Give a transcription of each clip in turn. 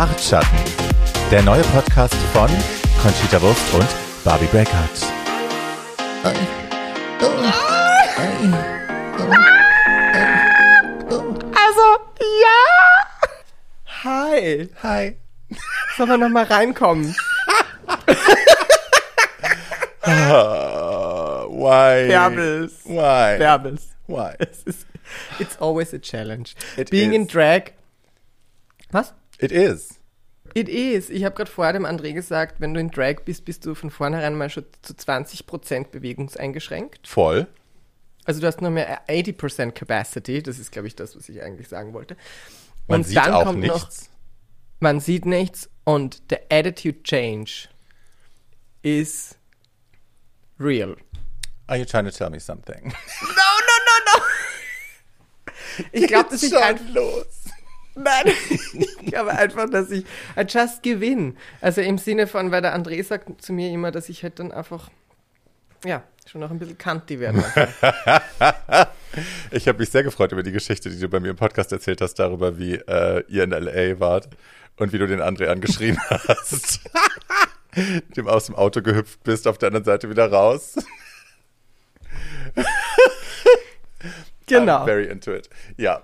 Bartschatten, der neue Podcast von Conchita Wurst und Barbie Breakout. Also, ja! Hi. Hi. Sollen wir nochmal reinkommen? Uh, why? Bärbels. Why? Bärbels. Why? It's always a challenge. It Being in is. drag. Was? It is. It is. Ich habe gerade vorher dem André gesagt, wenn du in Drag bist, bist du von vornherein mal schon zu 20% bewegungseingeschränkt. Voll. Also du hast nur mehr 80% Capacity. Das ist, glaube ich, das, was ich eigentlich sagen wollte. Man Und sieht dann auch kommt noch- nichts. Man sieht nichts und the attitude change is real. Are you trying to tell me something? No, no, no, no. Ich glaube, dass ich einfach, los. Nein, ich glaube einfach, dass ich just in. Also im Sinne von, weil der André sagt zu mir immer, dass ich halt dann einfach, ja, schon noch ein bisschen kanti werden. Ich habe mich sehr gefreut über die Geschichte, die du bei mir im Podcast erzählt hast, darüber, wie äh, ihr in L.A. wart und wie du den André angeschrien hast. Dem aus dem Auto gehüpft bist, auf der anderen Seite wieder raus. genau. I'm very into it. Ja.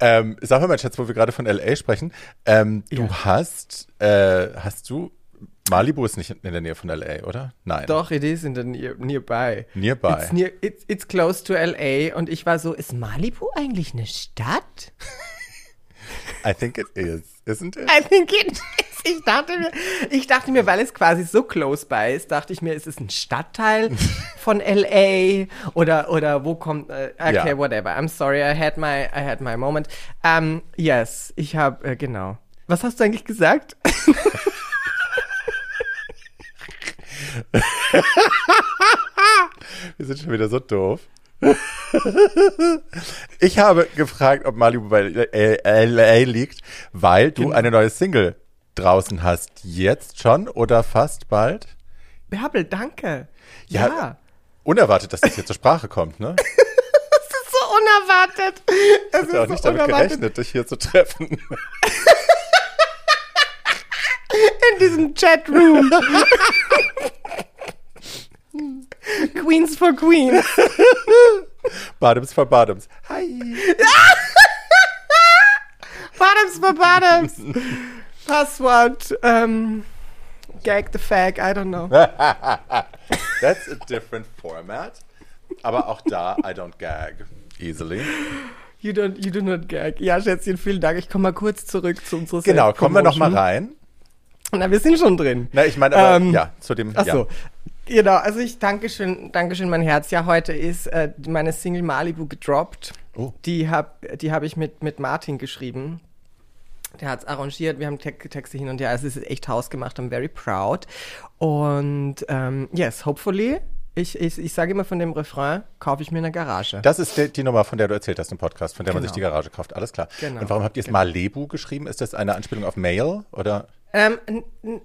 Ähm, sag mal, mein Schatz, wo wir gerade von L.A. sprechen. Ähm, Du Ja. hast, äh, hast du, Malibu ist nicht in der Nähe von L.A., oder? Nein. Doch, it is in the near, nearby. Nearby. It's, near, it's, it's close to LA und ich war so, ist Malibu eigentlich eine Stadt? I think it is, isn't it? I think it is. Ich dachte mir, ich dachte mir, weil es quasi so close by ist, dachte ich mir, ist es ein Stadtteil von LA oder oder wo kommt? Äh, okay, Ja. whatever. I'm sorry, I had my I had my moment. Um, yes, ich habe äh, genau. Was hast du eigentlich gesagt? Wir sind schon wieder so doof. Ich habe gefragt, ob Malibu bei LA liegt, weil du eine neue Single draußen hast. Jetzt schon oder fast bald? Bärbel, danke. Ja. ja. Unerwartet, dass das hier zur Sprache kommt, ne? Das ist so unerwartet. Es Ich habe auch ist nicht so damit gerechnet, dich hier zu treffen. in diesem Chatroom. Queens for Queens. Bottoms for Bottoms. Hi. Bottoms for Bottoms. Passwort. Ähm, gag the fag, I don't know. That's a different format. Aber auch da, I don't gag easily. You, don't, you do not gag. Ja, Schätzchen, vielen Dank. Ich komme mal kurz zurück zu unserer Genau, kommen wir noch mal rein. Na, wir sind schon drin. Na, ich meine, aber Ähm, ja, zu dem. Ach ja. Genau, also ich danke schön, danke schön, mein Herz. Ja, heute ist äh, meine Single Malibu gedroppt. Oh. Die habe die hab ich mit, mit Martin geschrieben. Der hat's arrangiert, wir haben Te Texte hin und her. Also es ist echt hausgemacht, I'm very proud. Und ähm, yes, hopefully, ich, ich, ich sage immer von dem Refrain, kaufe ich mir eine Garage. Das ist die, die Nummer, von der du erzählt hast im Podcast, von der man sich Genau. die Garage kauft. Alles klar. Genau. Und warum habt ihr es Genau. Malibu geschrieben? Ist das eine Anspielung auf Mail oder? Ähm, äh,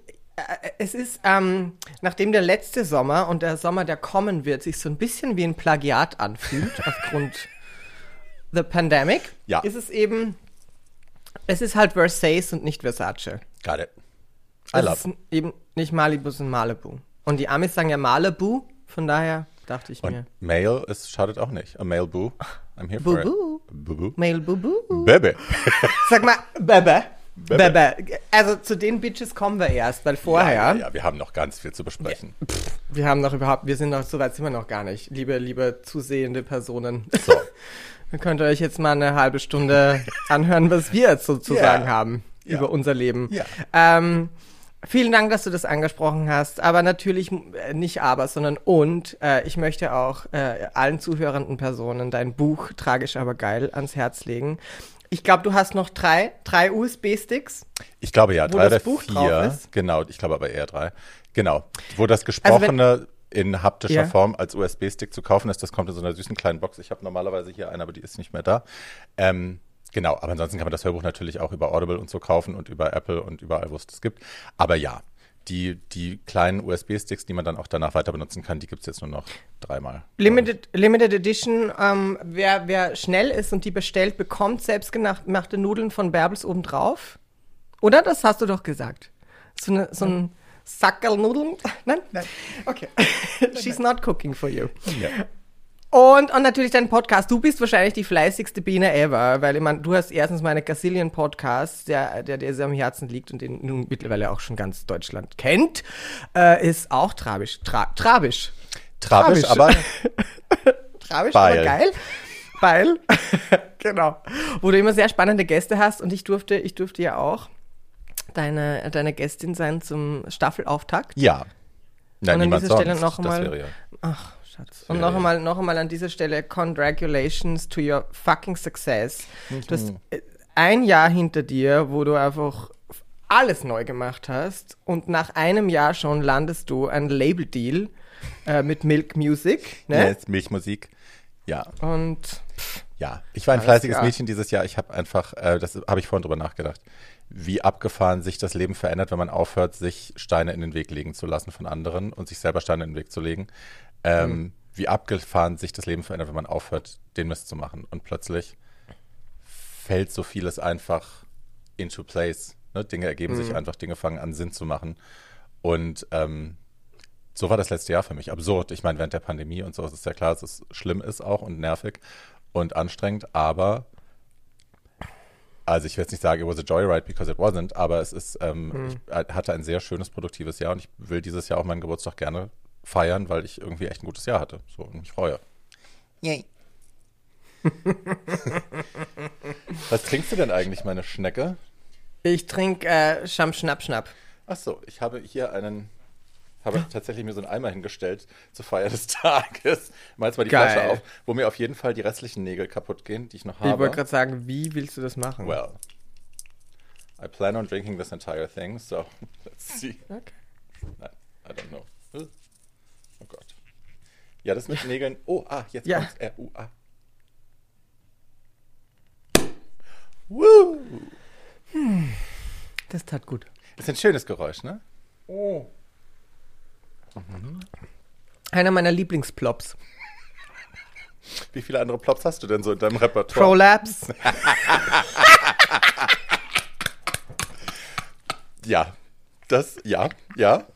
es ist, ähm, nachdem der letzte Sommer und der Sommer, der kommen wird, sich so ein bisschen wie ein Plagiat anfühlt, aufgrund the Pandemic, Ja. ist es eben, es ist halt Versace und nicht Versace. Got it. I Es love. ist eben nicht Malibu, sondern Malibu. Und die Amis sagen ja Malibu, von daher dachte ich mir, Und Mail ist, schadet auch nicht. A Mail Boo. I'm here Boo for Boo. it. Boo Boo. Mail Bubu. Baby. Sag mal, Bebe. Bebe. Bebe. Also zu den Bitches kommen wir erst, weil vorher. Ja, ja, ja, wir haben noch ganz viel zu besprechen. Wir haben noch überhaupt, wir sind noch, so weit sind wir noch gar nicht, liebe, liebe zusehende Personen. So. Dann könnt ihr euch jetzt mal eine halbe Stunde anhören, was wir jetzt sozusagen Ja. haben Ja. über unser Leben. Ja. Ähm, vielen Dank, dass du das angesprochen hast, aber natürlich äh, nicht aber, sondern und. Äh, ich möchte auch äh, allen zuhörenden Personen dein Buch Tragisch aber geil ans Herz legen. Ich glaube, du hast noch drei, drei USB-Sticks. Ich glaube ja, drei das oder Buch vier. Genau, ich glaube aber eher drei. Genau. Wo das Gesprochene in haptischer Ja. Form als USB-Stick zu kaufen ist, das kommt in so einer süßen kleinen Box. Ich habe normalerweise hier eine, aber die ist nicht mehr da. Ähm, genau, aber ansonsten kann man das Hörbuch natürlich auch über Audible und so kaufen und über Apple und überall, wo es das gibt. Aber ja, die, die kleinen USB-Sticks, die man dann auch danach weiter benutzen kann, die gibt es jetzt nur noch dreimal. Limited, Limited Edition, ähm, wer, wer schnell ist und die bestellt, bekommt selbstgemachte Nudeln von Bärbels obendrauf. Oder? Das hast du doch gesagt. So, eine, so ein Sackerl Nudeln? Nein? Nein. Okay. She's not cooking for you. Ja. Und, und natürlich dein Podcast. Du bist wahrscheinlich die fleißigste Biene ever, weil ich meine, du hast erstens meine Gazillion Podcast, der, der dir sehr am Herzen liegt und den nun mittlerweile auch schon ganz Deutschland kennt, äh, ist auch trabisch. Tra trabisch. Trabisch, Trabisch. aber Trabisch, Beil. aber geil. Beil. genau. Wo du immer sehr spannende Gäste hast und ich durfte, ich durfte ja auch deine, deine Gästin sein zum Staffelauftakt. ja. Nein, Und an dieser Stelle noch das mal- wäre ja. Ach, Schatz. Ja, Und noch ja. einmal, noch einmal an dieser Stelle, congratulations to your fucking success. Du hast äh, ein Jahr hinter dir, wo du einfach alles neu gemacht hast und nach einem Jahr schon landest du ein Label-Deal äh, mit Milk Music. Ja, Ne? jetzt Milchmusik. Ja, Und ja. Ich war ein fleißiges klar. Mädchen dieses Jahr. Ich habe einfach, äh, das habe ich vorhin drüber nachgedacht, wie abgefahren sich das Leben verändert, wenn man aufhört, sich Steine in den Weg legen zu lassen von anderen und sich selber Steine in den Weg zu legen. Ähm, Mhm. Wie abgefahren sich das Leben verändert, wenn man aufhört, den Mist zu machen. Und plötzlich fällt so vieles einfach into place. Ne? Dinge ergeben Mhm. sich einfach, Dinge fangen an Sinn zu machen. Und ähm, so war das letzte Jahr für mich. Absurd. Ich meine, während der Pandemie und so ist es ja klar, dass es schlimm ist auch und nervig und anstrengend, aber also ich will jetzt nicht sagen, it was a joyride because it wasn't, aber es ist, ähm, ich äh, hatte ein sehr schönes, produktives Jahr und ich will dieses Jahr auch meinen Geburtstag gerne feiern, weil ich irgendwie echt ein gutes Jahr hatte. So, und mich freue. Yay. Was trinkst du denn eigentlich, meine Schnecke? ich trinke äh, Scham Schnapp Schnapp. Ach so, ich habe hier einen, habe tatsächlich mir so einen Eimer hingestellt zur Feier des Tages. Mal jetzt mal die Geil. Flasche auf, wo mir auf jeden Fall die restlichen Nägel kaputt gehen, die ich noch Ich wollte habe. gerade sagen, wie willst du das machen? Well, I plan on drinking this entire thing, so let's see. Okay. Nein, I don't know. Ja, das mit Nägeln. Oh, ah, jetzt Ja. kommt's. R, U, A. Woo! Das tat gut. Das ist ein schönes Geräusch, ne? Oh. Einer meiner Lieblingsplops. Wie viele andere Plops hast du denn so in deinem Repertoire? Prolapse. Ja, das, ja, ja.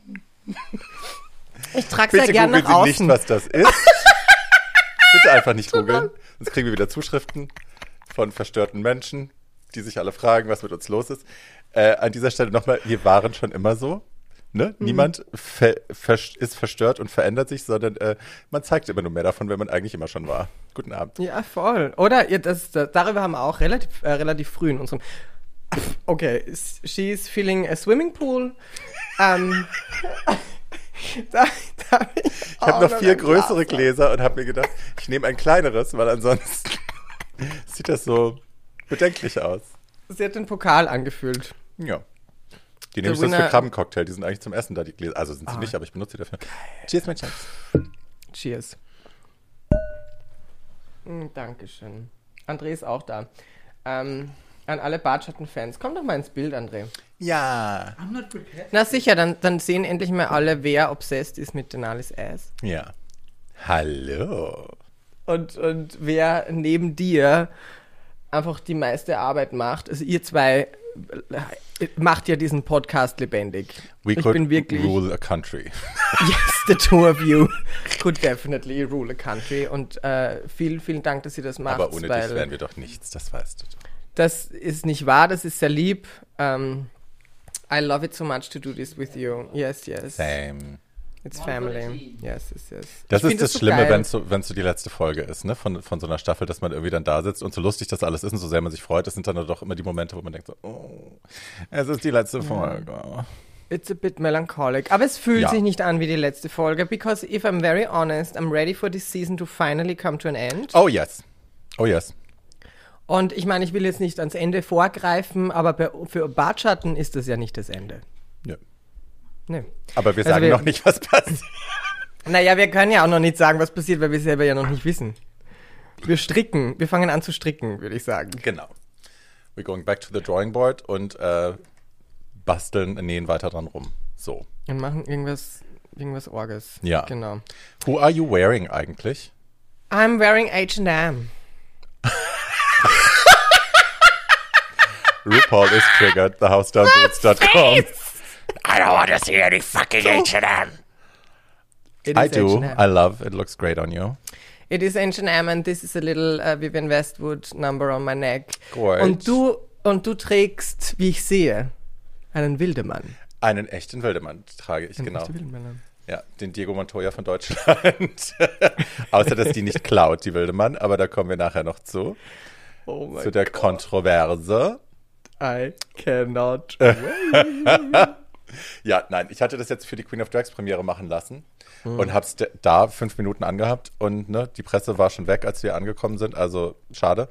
Ich trage sehr Bitte gerne googeln nach Sie außen. nicht, was das ist. Bitte einfach nicht googeln. Sonst kriegen wir wieder Zuschriften von verstörten Menschen, die sich alle fragen, was mit uns los ist. Äh, an dieser Stelle nochmal, wir waren schon immer so. Ne? Mhm. Niemand ver ver ist verstört und verändert sich, sondern äh, man zeigt immer nur mehr davon, wenn man eigentlich immer schon war. Guten Abend. Ja, voll. Oder? Ja, das, das, darüber haben wir auch relativ, äh, relativ früh in unserem. Okay, is- she's feeling a swimming pool. Ähm, da, da ich Ich habe noch vier größere Gläser und habe mir gedacht, ich nehme ein kleineres, weil ansonsten sieht das so bedenklich aus. Sie hat den Pokal angefüllt. Ja. Die nehme ich sonst für Krabbencocktail. Die sind eigentlich zum Essen da, die Gläser. Also sind sie Ah. nicht, aber ich benutze sie dafür. Cheers, mein Schatz. Cheers. Mm, Dankeschön. André ist auch da. Ähm, an alle Bartschatten-Fans, komm doch mal ins Bild, André. Ja. I'm not prepared. Na sicher, dann, dann sehen endlich mal alle, wer obsessed ist mit Denalis Ass. Ja. Hallo. Und, und wer neben dir einfach die meiste Arbeit macht. Also ihr zwei äh, macht ja diesen Podcast lebendig. We ich could bin wirklich, rule a country. yes, the two of you could definitely rule a country. Und äh, vielen, vielen Dank, dass ihr das macht. Aber ohne weil dich wären wir doch nichts, das weißt du doch. Das ist nicht wahr, das ist sehr lieb. Um, I love it so much to do this with you. Yes, yes. Same. It's family. Yes, yes, yes. Das Ich ist find das so Schlimme, wenn es so, wenn's so die letzte Folge ist, ne? Von, von so einer Staffel, dass man irgendwie dann da sitzt und so lustig das alles ist und so sehr man sich freut, das sind dann doch immer die Momente, wo man denkt so, oh, es ist die letzte Folge. It's a bit melancholic. Aber es fühlt Ja. sich nicht an wie die letzte Folge, because if I'm very honest, I'm ready for this season to finally come to an end. Oh yes. Oh yes. Und ich meine, ich will jetzt nicht ans Ende vorgreifen, aber für Bartschatten ist das ja nicht das Ende. Ja. Nee. Aber wir Also sagen wir- noch nicht, was passiert. Naja, wir können ja auch noch nicht sagen, was passiert, weil wir selber ja noch nicht wissen. Wir stricken. Wir fangen an zu stricken, würde ich sagen. Genau. We're going back to the drawing board und äh, basteln, nähen weiter dran rum. So. Und machen irgendwas, irgendwas Orges. Ja. Genau. Who are you wearing eigentlich? I'm wearing H&M. RuPaul is triggered, thehousedownboots.com. I don't want to see any fucking H&M. I do. H&M. I love. It looks great on you. It is H&M and this is a little uh, Vivian Westwood number on my neck. Great. Und du, und du trägst, wie ich sehe, einen Wildemann. Einen echten Wildemann trage ich, genau. Echte Wildemann. Ja, den Diego Montoya von Deutschland. Außer, dass die nicht klaut, die Wildemann, aber da kommen wir nachher noch zu. Oh mein Zu der Kontroverse. I cannot. Ja, nein, ich hatte das jetzt für die Queen of Drags Premiere machen lassen und hab's d- da fünf Minuten angehabt und ne, die Presse war schon weg, als wir angekommen sind, also schade.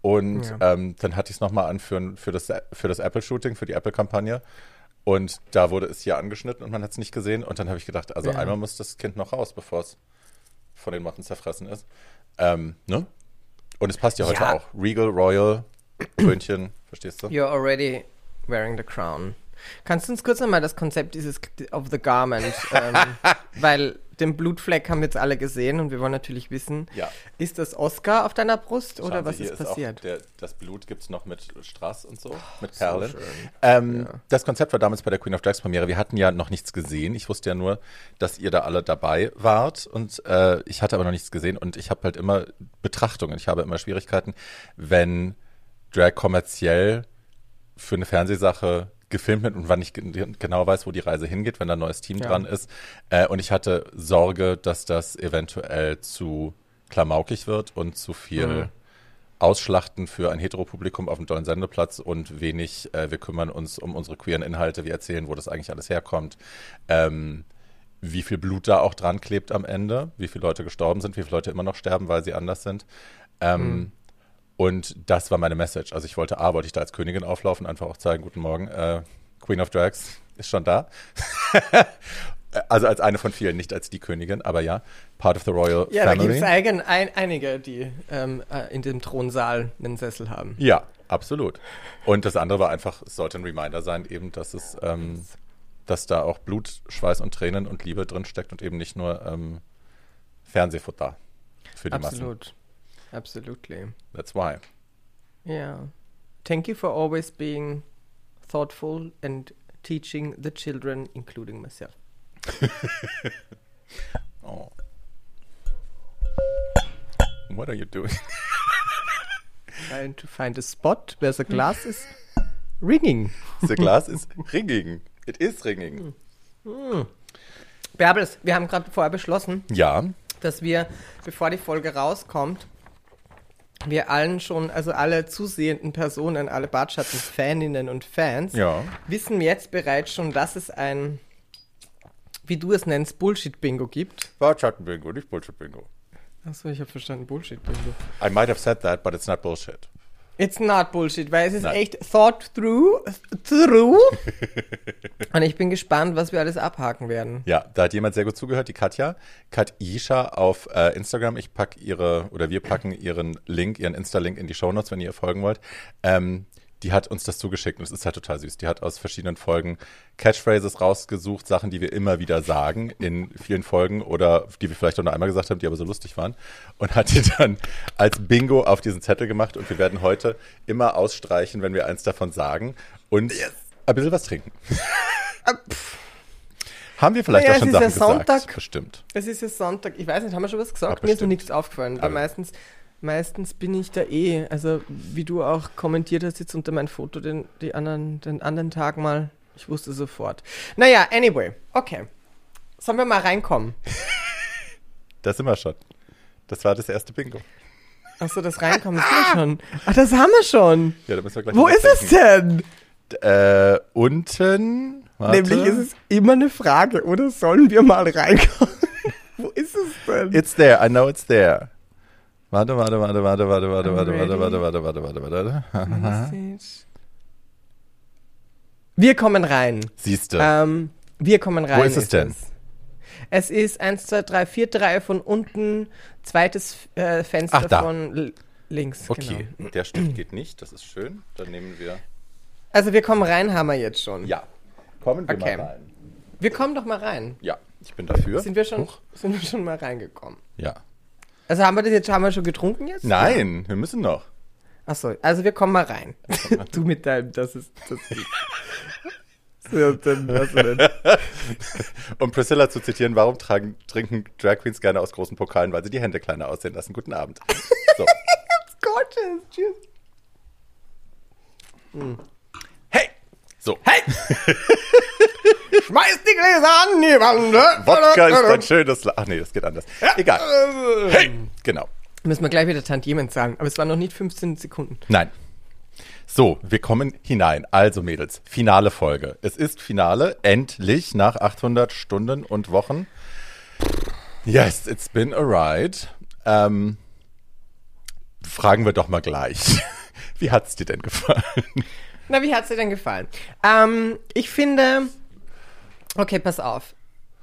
Und Ja. ähm, dann hatte ich es nochmal an für, für das, für das Apple-Shooting, für die Apple-Kampagne. Und da wurde es hier angeschnitten und man hat es nicht gesehen. Und dann habe ich gedacht, also Ja. einmal muss das Kind noch raus, bevor es von den Motten zerfressen ist. Ähm, ne? Und es passt ja heute Ja. auch. Regal, Royal, Krönchen, verstehst du? You're already wearing the crown. Kannst du uns kurz nochmal das Konzept dieses of the garment, ähm, weil den Blutfleck haben jetzt alle gesehen und wir wollen natürlich wissen, Ja. ist das Oscar auf deiner Brust oder Schauen was Sie, hier ist passiert? der, das Blut gibt es noch mit Strass und so, mit Perlen. schön. ähm, Ja. Das Konzept war damals bei der Queen of Drags Premiere. Wir hatten ja noch nichts gesehen. Ich wusste ja nur, dass ihr da alle dabei wart und äh, ich hatte aber noch nichts gesehen und ich habe halt immer Betrachtungen. Ich habe immer Schwierigkeiten, wenn Drag kommerziell für eine Fernsehsache gefilmt wird und wann ich gen- genau weiß, wo die Reise hingeht, wenn da ein neues Team Ja. dran ist. Äh, und ich hatte Sorge, dass das eventuell zu klamaukig wird und zu viel Mhm. Ausschlachten für ein Heteropublikum auf dem dollen Sendeplatz und wenig, äh, wir kümmern uns um unsere queeren Inhalte, wir erzählen, wo das eigentlich alles herkommt. Ähm, wie viel Blut da auch dran klebt am Ende, wie viele Leute gestorben sind, wie viele Leute immer noch sterben, weil sie anders sind. Ähm, Und das war meine Message. Also ich wollte A, wollte ich da als Königin auflaufen, einfach auch zeigen, guten Morgen, äh, Queen of Drags ist schon da. also als eine von vielen, nicht als die Königin, aber ja, part of the royal Ja, da gibt family. es ein, einige, die ähm, äh, in dem Thronsaal einen Sessel haben. Ja, absolut. Und das andere war einfach, es sollte ein Reminder sein, eben, dass es, ähm, dass da auch Blut, Schweiß und Tränen und Liebe drin steckt und eben nicht nur ähm, Fernsehfutter für die Massen. Absolut. Absolutely. That's why. Yeah. Thank you for always being thoughtful and teaching the children, including myself. Oh. What are you doing? Trying to find a spot where the glass is ringing. The glass is ringing. It is ringing. Bärbels, wir haben gerade vorher beschlossen, Ja, dass wir, bevor die Folge rauskommt, wir allen schon, also alle zusehenden Personen, alle Bartschatten-Faninnen und Fans, ja. wissen jetzt bereits schon, dass es ein, wie du es nennst, Bullshit-Bingo gibt. Bartschattenbingo, nicht Bullshit-Bingo. Achso, ich habe verstanden, Bullshit-Bingo. I might have said that, but it's not bullshit. It's not Bullshit, weil es ist Nein. echt thought through, through. und ich bin gespannt, was wir alles abhaken werden. Ja, da hat jemand sehr gut zugehört, die Katja. Kat Isha auf äh, Instagram. Ich packe ihre, oder wir packen ihren Link, ihren Insta-Link in die Shownotes, wenn ihr ihr folgen wollt. Ähm, die hat uns das zugeschickt und es ist halt total süß. Die hat aus verschiedenen Folgen Catchphrases rausgesucht, Sachen, die wir immer wieder sagen in vielen Folgen oder die wir vielleicht auch nur einmal gesagt haben, die aber so lustig waren und hat die dann als Bingo auf diesen Zettel gemacht und wir werden heute immer ausstreichen, wenn wir eins davon sagen und ein bisschen was trinken. Haben wir vielleicht Naja, auch schon es ist Sachen ja gesagt? Sonntag. Bestimmt. Es ist ja Sonntag. Ich weiß nicht, haben wir schon was gesagt? Ah, Mir ist noch nichts aufgefallen. Weil Aber- meistens, meistens bin ich da eh, also wie du auch kommentiert hast jetzt unter mein Foto den, die anderen, den anderen Tag mal. Ich wusste sofort. Naja, anyway. Okay. Sollen wir mal reinkommen? Da sind wir schon. Das war das erste Bingo. Achso, das Reinkommen ist wir schon. Ach, das haben wir schon. Ja, da müssen wir gleich Wo ist es denn? Äh, unten. Warte. Nämlich ist es immer eine Frage, oder sollen wir mal reinkommen? Wo ist es denn? It's there. I know it's there. Warte, warte, warte, warte, warte, warte, warte, warte, warte, warte, warte, warte, warte. Message. Wir kommen rein. Siehst du. Ähm, wir kommen rein. Wo ist es denn? Es. es ist 1, 2, 3, vierte Reihe von unten, zweites äh, Fenster Ach, von links. okay, Genau. der Stift geht nicht. Das ist schön. Dann nehmen wir. Also wir kommen rein, haben wir jetzt schon. Ja. Kommen wir Okay. mal rein. Wir kommen doch mal rein. Ja, ich bin dafür. Sind wir schon, Huch. sind wir schon mal reingekommen? Ja. Also haben wir das jetzt haben wir schon getrunken jetzt? Nein, wir müssen noch. Achso, also wir kommen mal rein. du mit deinem, das ist, das ist. Denn? Um Priscilla zu zitieren, warum tragen, trinken Drag Queens gerne aus großen Pokalen? Weil sie die Hände kleiner aussehen lassen. Guten Abend. So. Gorgeous, tschüss. Hey! So. Hey! Schmeiß die Gläser an die Wand. Wodka ist ein schönes... La Ach nee, das geht anders. Egal. Hey! Genau. Müssen wir gleich wieder Tantiemen sagen, aber es waren noch nicht 15 Sekunden. Nein. So, wir kommen hinein. Also Mädels, finale Folge. Es ist Finale, endlich, nach 800 Stunden und Wochen. Yes, it's been a ride. Ähm, fragen wir doch mal gleich. Wie hat's dir denn gefallen? Na, wie hat's dir denn gefallen? Ähm, ich finde, okay, pass auf.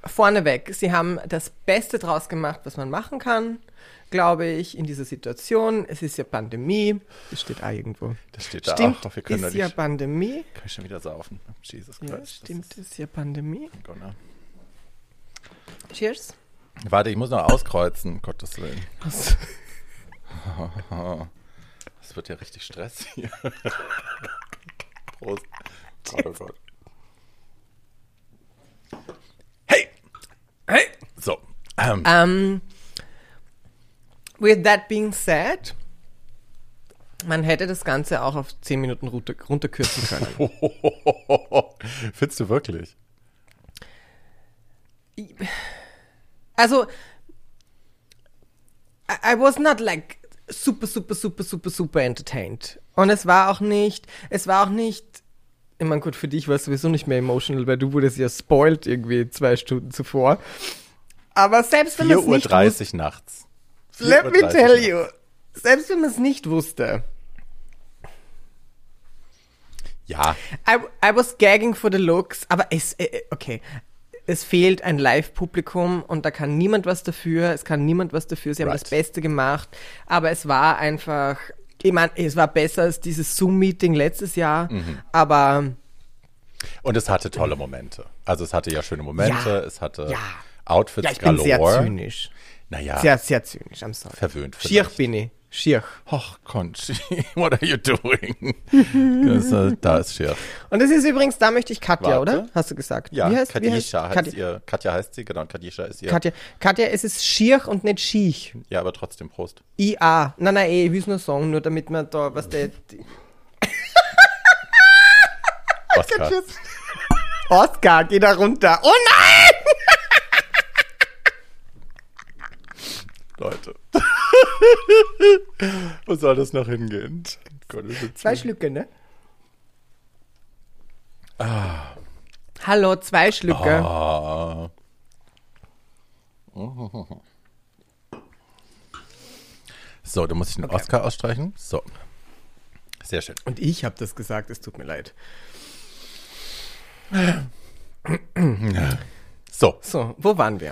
Vorneweg, sie haben das Beste draus gemacht, was man machen kann, glaube ich, in dieser Situation. Es ist ja Pandemie. Das steht auch irgendwo. Das steht da Stimmt, auch. Wir können ist da ja nicht. Pandemie. Kann ich schon wieder saufen? Jesus Christ. Ja, das stimmt, ist ist ja Pandemie. Gonna. Cheers. Warte, ich muss noch auskreuzen, Gottes Willen. Das wird ja richtig Stress hier. Prost. Gott, oh Gott. Hey! Hey! So. Ähm, Um, with that being said, man hätte das Ganze auch auf 10 Minuten runter, runterkürzen können. Findest du wirklich? Also, I, I was not like super, super, super, super, super entertained. Und es war auch nicht, es war auch nicht, ich meine, gut, für dich war es sowieso nicht mehr emotional, weil du wurdest ja spoiled irgendwie zwei Stunden zuvor. Aber selbst wenn es nicht wusste, 4.30 Uhr nachts. let 4:30 me tell nachts. you, selbst wenn man es nicht wusste, Ja, I, I was gagging for the looks, aber es, äh, okay. Es fehlt ein Live-Publikum und da kann niemand was dafür. Es kann niemand was dafür. Sie haben Right. das Beste gemacht. Aber es war einfach, ich meine, es war besser als dieses Zoom-Meeting letztes Jahr. Mhm. Aber und es hatte tolle Momente. Also es hatte ja schöne Momente, Ja. es hatte Ja. Outfits ja, ich bin sehr galore. zynisch. Naja, Sehr, sehr zynisch. I'm sorry. verwöhnt Schier vielleicht. bin ich. Schier. Och, Conchi, what are you doing? das, äh, da ist Schier. Und das ist übrigens, da möchte ich Katja, Warte. oder? Hast du gesagt? Ja, wie heißt, Kadisha heißt, Katja? ihr. Katja heißt sie, genau. Kadisha ist ihr. Katja. Katja, es ist Schier und nicht Schiech. Ja, aber trotzdem Prost. IA. Nein, nein, eh, ich will es nur sagen, nur damit man da, was der. Oscar. Oscar, geh da runter. Oh nein! Leute. Wo soll das noch hingehen? Zwei Schlücke, ne? Hallo, zwei Schlücke. Ah. So, da muss ich den Oscar ausstreichen. So. Sehr schön. Und ich habe das gesagt, es tut mir leid. So, So, wo waren wir?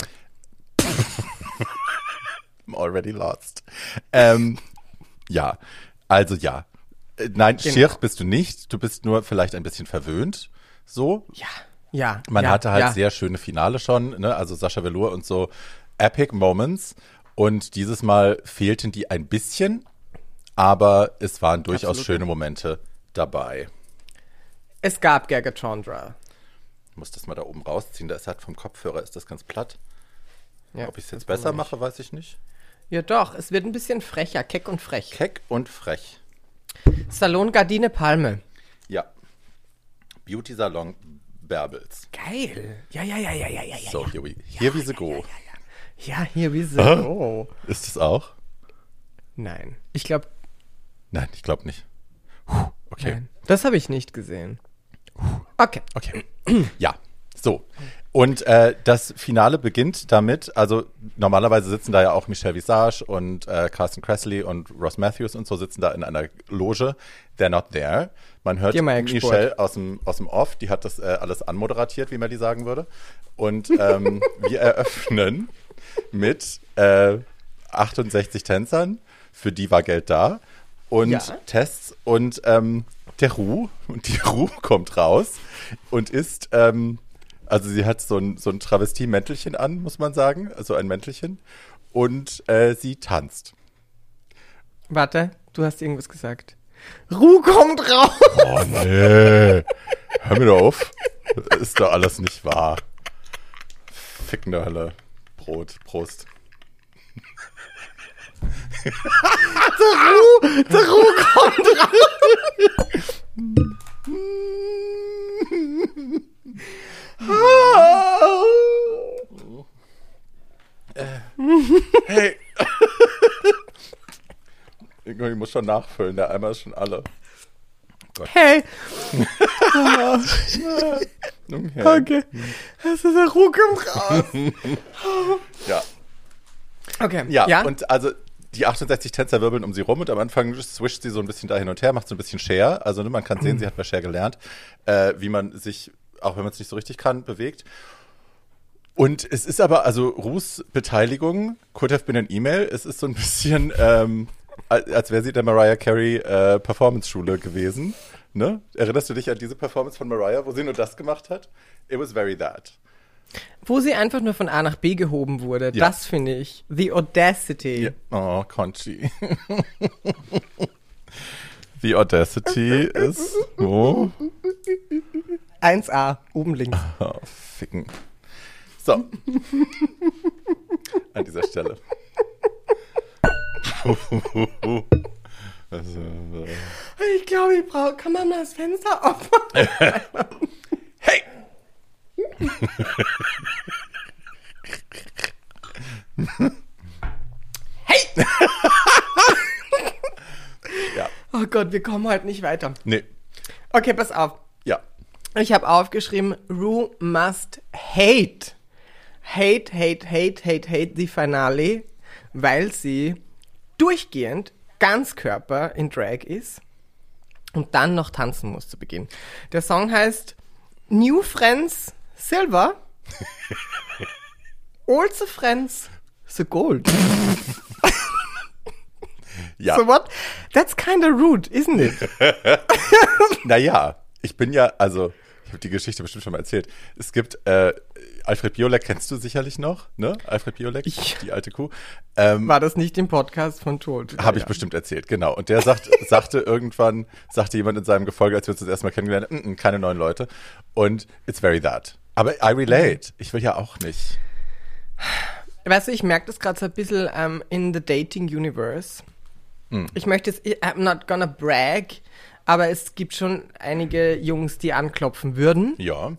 I'm already lost. Ähm, ja, also ja. Äh, Nein, Genau. schier bist du nicht. Du bist nur vielleicht ein bisschen verwöhnt. So. Ja, ja. Man ja, hatte halt ja. sehr schöne Finale schon, ne? also Sascha Velour und so Epic Moments. Und dieses Mal fehlten die ein bisschen, aber es waren durchaus Absolut. schöne Momente dabei. Es gab Gargatondra. Ich muss das mal da oben rausziehen. Da ist halt vom Kopfhörer ist das ganz platt. Ja, Ob ich es jetzt besser mache, weiß ich nicht. Ja, doch, es wird ein bisschen frecher, keck und frech. Keck und frech. Salon Gardine Palme. Ja. Beauty Salon Bärbels. Geil. Ja, ja, ja, ja, ja, ja, ja. So, here we, here we go. Ja, hier, wie so. Aha. Oh. Ist es auch? Nein. Ich glaube, Nein, ich glaube nicht. Puh, okay. nein. Das habe ich nicht gesehen. Okay. Okay. ja, so. Und äh, das Finale beginnt damit, also normalerweise sitzen da ja auch Michelle Visage und äh, Carsten Kressley und Ross Matthews und so sitzen da in einer Loge. They're not there. Man hört. Michelle aus dem, aus dem Off, die hat das äh, alles anmoderatiert, wie man die sagen würde. Und ähm, wir eröffnen mit äh, 68 Tänzern, für die war Geld da. Und Ja. Tests und ähm, der Ru, und die Ru kommt raus und ist, ähm, also sie hat so ein, so ein Travestie-Mäntelchen an, muss man sagen, also ein Mäntelchen, und äh, sie tanzt. Warte, du hast irgendwas gesagt. Ruh kommt raus. Oh nee. Hör mir doch auf. Das ist doch alles nicht wahr. Fickende Hölle. Brot, Prost. Der Ruh kommt raus. Hey. ich muss schon nachfüllen, der Eimer ist schon alle. Hey, Okay. okay. Das ist der Ruh kommt raus. Ja. Okay, Ja, ja. und also die 68 Tänzer wirbeln um sie rum und am Anfang swischt sie so ein bisschen da hin und her, macht so ein bisschen Share. Also ne, man kann sehen, sie hat bei Share gelernt, äh, wie man sich, auch wenn man es nicht so richtig kann, bewegt. Und es ist aber, also Ruths Beteiligung, could have been an E-Mail, es ist so ein bisschen, ähm, als als wäre sie der Mariah Carey äh, Performance-Schule gewesen. Ne? Erinnerst du dich an diese Performance von Mariah, wo sie nur das gemacht hat? It was very that. Wo sie einfach nur von A nach B gehoben wurde. Ja. Das finde ich. The Audacity. Ja. Oh, Conchi. The Audacity ist. Oh, 1A, oben links. oh, ficken. So. An dieser Stelle. also, äh, Ich glaube, ich brauche. Kann man mal das Fenster aufmachen? hey! hey! ja, Oh Gott, wir kommen heute nicht weiter. nee. Okay, pass auf. Ja. Ich habe aufgeschrieben, Rue must hate. Hate, hate, hate, hate, hate the Finale, weil sie durchgehend Ganzkörper in Drag ist und dann noch tanzen muss zu Beginn. Der Song heißt New Friends Silver, Old Friends the Gold. Ja. So what? That's kinda rude, isn't it? Naja, ich bin ja, also, ich habe die Geschichte bestimmt schon mal erzählt. Es gibt, äh, Alfred Biolek kennst du sicherlich noch, ne? Alfred Biolek, Ja. die alte Kuh. Ähm, War das nicht im Podcast von Tod? Habe ich Ja. bestimmt erzählt, genau. Und der sagt, sagte irgendwann, sagte jemand in seinem Gefolge, als wir uns das erste Mal kennengelernt haben, "Mm, mm, keine neuen Leute. Und it's very that. Aber I relate. Ich will ja auch nicht. Weißt du, ich merke das gerade so ein bisschen ähm, in the dating universe. Hm. Ich möchte jetzt, ich- I'm not gonna brag, aber es gibt schon einige Jungs, die anklopfen würden. Ja.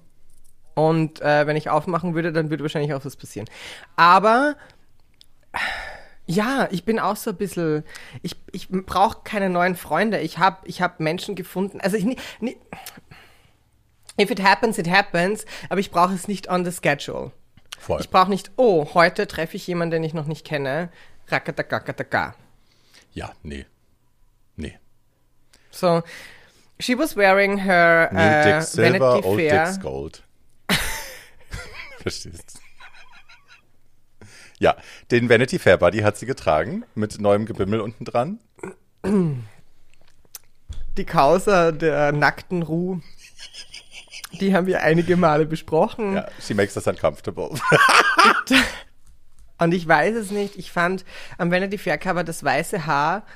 Und äh, wenn ich aufmachen würde, dann würde wahrscheinlich auch was passieren. Aber ja, ich bin auch so ein bisschen, ich, ich brauche keine neuen Freunde. Ich habe ich hab Menschen gefunden. Also ich nie, nie, if it happens, it happens, aber ich brauche es nicht on the schedule. Voll. Ich brauche nicht, oh, heute treffe ich jemanden, den ich noch nicht kenne. Rakatakakataka. ja, nee. Nee. So, she was wearing her New äh, Dick Silver, Vanity Old Fair. Dicks Gold. Verstehst Ja, den Vanity Fair Buddy hat sie getragen, mit neuem Gebimmel unten dran. Die Causa der nackten Ruh. Die haben wir einige Male besprochen. Ja, she makes us uncomfortable. Und ich weiß es nicht. Ich fand am Vanity Fair Cover das weiße Haar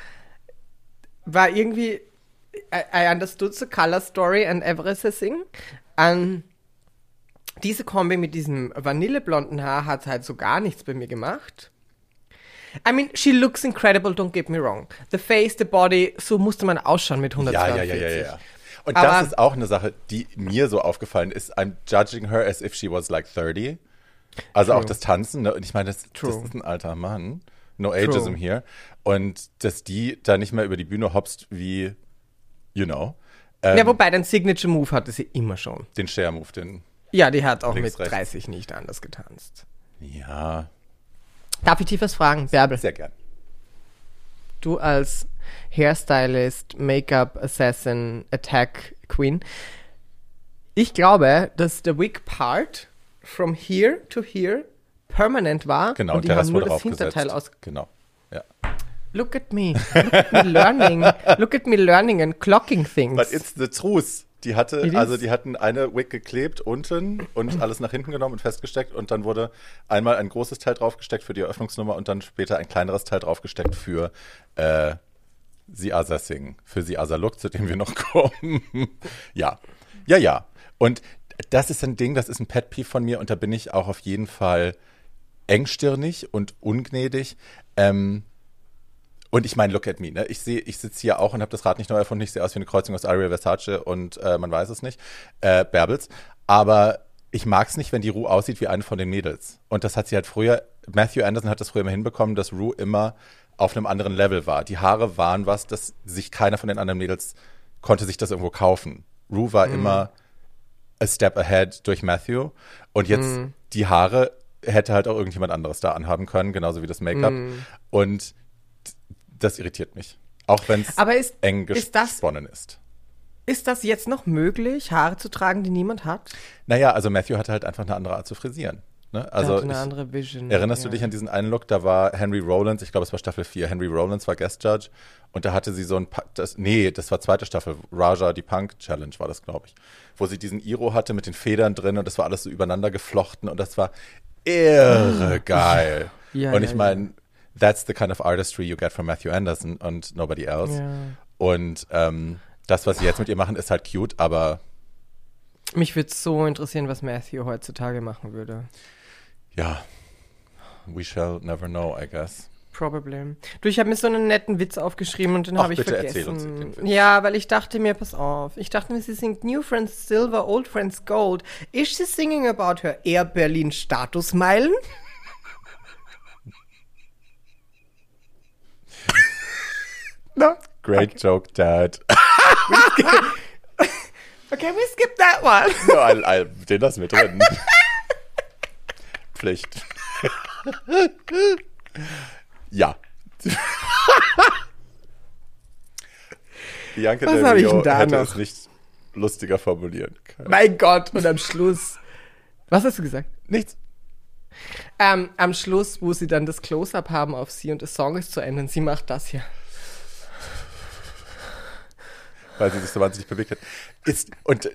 war irgendwie. I, I understood the color story and everything. Um, diese Kombi mit diesem vanilleblonden Haar hat halt so gar nichts bei mir gemacht. I mean, she looks incredible, don't get me wrong. The face, the body, so musste man ausschauen mit Ja, 142. ja, ja, ja, ja. Und Aber- das ist auch eine Sache, die mir so aufgefallen ist. I'm judging her as if she was like 30. Also auch True. das Tanzen. Ne? Und ich meine, das, das True. ist ein alter Mann. No ageism here. Und dass die da nicht mehr über die Bühne hopst wie, you know, ähm, Ja, wobei, den Signature Move hatte sie immer schon. den Share-Move, den, Ja, die hat auch mit rechts. 30 nicht anders getanzt. ja, Darf ich dich was fragen, Bärbel? sehr gern. Du als Hairstylist, Make-up Assassin, Attack Queen. Ich glaube, dass der Wig Part from here to here permanent war. Genau, und die der Rest nur wurde das. Hinterteil aus. Genau, ja. Look at me. Look at me learning. Look at me learning and clocking things. But it's the truth. Die hatte, It also die hatten eine Wig geklebt unten und alles nach hinten genommen und festgesteckt und dann wurde einmal ein großes Teil draufgesteckt für die Eröffnungsnummer und dann später ein kleineres Teil draufgesteckt für äh, The Other Thing, für The Other Look, zu dem wir noch kommen. ja, ja, ja. Und das ist ein Ding, das ist ein Pet Peeve von mir und da bin ich auch auf jeden Fall engstirnig und ungnädig. Ähm, und ich meine, look at me, ne? Ich sehe, ich sitze hier auch und habe das Rad nicht neu erfunden. Ich sehe aus wie eine Kreuzung aus Ariel Versace und äh, man weiß es nicht, äh, Bärbels. Aber ich mag es nicht, wenn die Rue aussieht wie eine von den Mädels. Und das hat sie halt früher, Matthew Anderson hat das früher immer hinbekommen, dass Rue immer auf einem anderen Level war. Die Haare waren was, dass sich keiner von den anderen Mädels konnte sich das irgendwo kaufen. Rue war immer a step ahead durch Matthew. Und jetzt die Haare hätte halt auch irgendjemand anderes da anhaben können, genauso wie das Make-up. Und das irritiert mich. Auch wenn es ist, eng ist, gesponnen ist. ist das jetzt noch möglich, Haare zu tragen, die niemand hat? Naja, also Matthew hatte halt einfach eine andere Art zu frisieren. Ne? Also eine ich, andere Vision. Erinnerst ja. du dich an diesen einen Look? Da war Henry Rollins, ich glaube, es war Staffel 4. Henry Rollins war Guest Judge und da hatte sie so ein, Pa- das, nee, das war zweite Staffel. Raja, die Punk Challenge war das, glaube ich. Wo sie diesen Iro hatte mit den Federn drin und das war alles so übereinander geflochten und das war irre geil. Ja, und ja, ich meine, that's the kind of artistry you get from Matthew Anderson und nobody else. Ja. Und ähm, das, was sie jetzt mit ihr machen, ist halt cute, aber Mich würde so interessieren, was Matthew heutzutage machen würde. ja, we shall never know, I guess. Probably. Du, ich habe mir so einen netten Witz aufgeschrieben und den habe ich vergessen. Ja, weil ich dachte mir, pass auf, ich dachte mir, sie singt New Friends Silver, Old Friends Gold. Is she singing about her Air Berlin Statusmeilen? No. Great joke, Dad. Okay, we skip that one. No, I, I, den lassen wir drin. Pflicht. ja. Bianca Was Del ich Rio denn da hätte noch? es nicht lustiger formulieren können. mein Gott, und am Schluss. Was hast du gesagt? Nichts. Ähm, am Schluss, wo sie dann das Close-Up haben auf sie und der Song ist zu Ende und sie macht das hier. Weil sie sich so wahnsinnig bewegt hat. Ist, und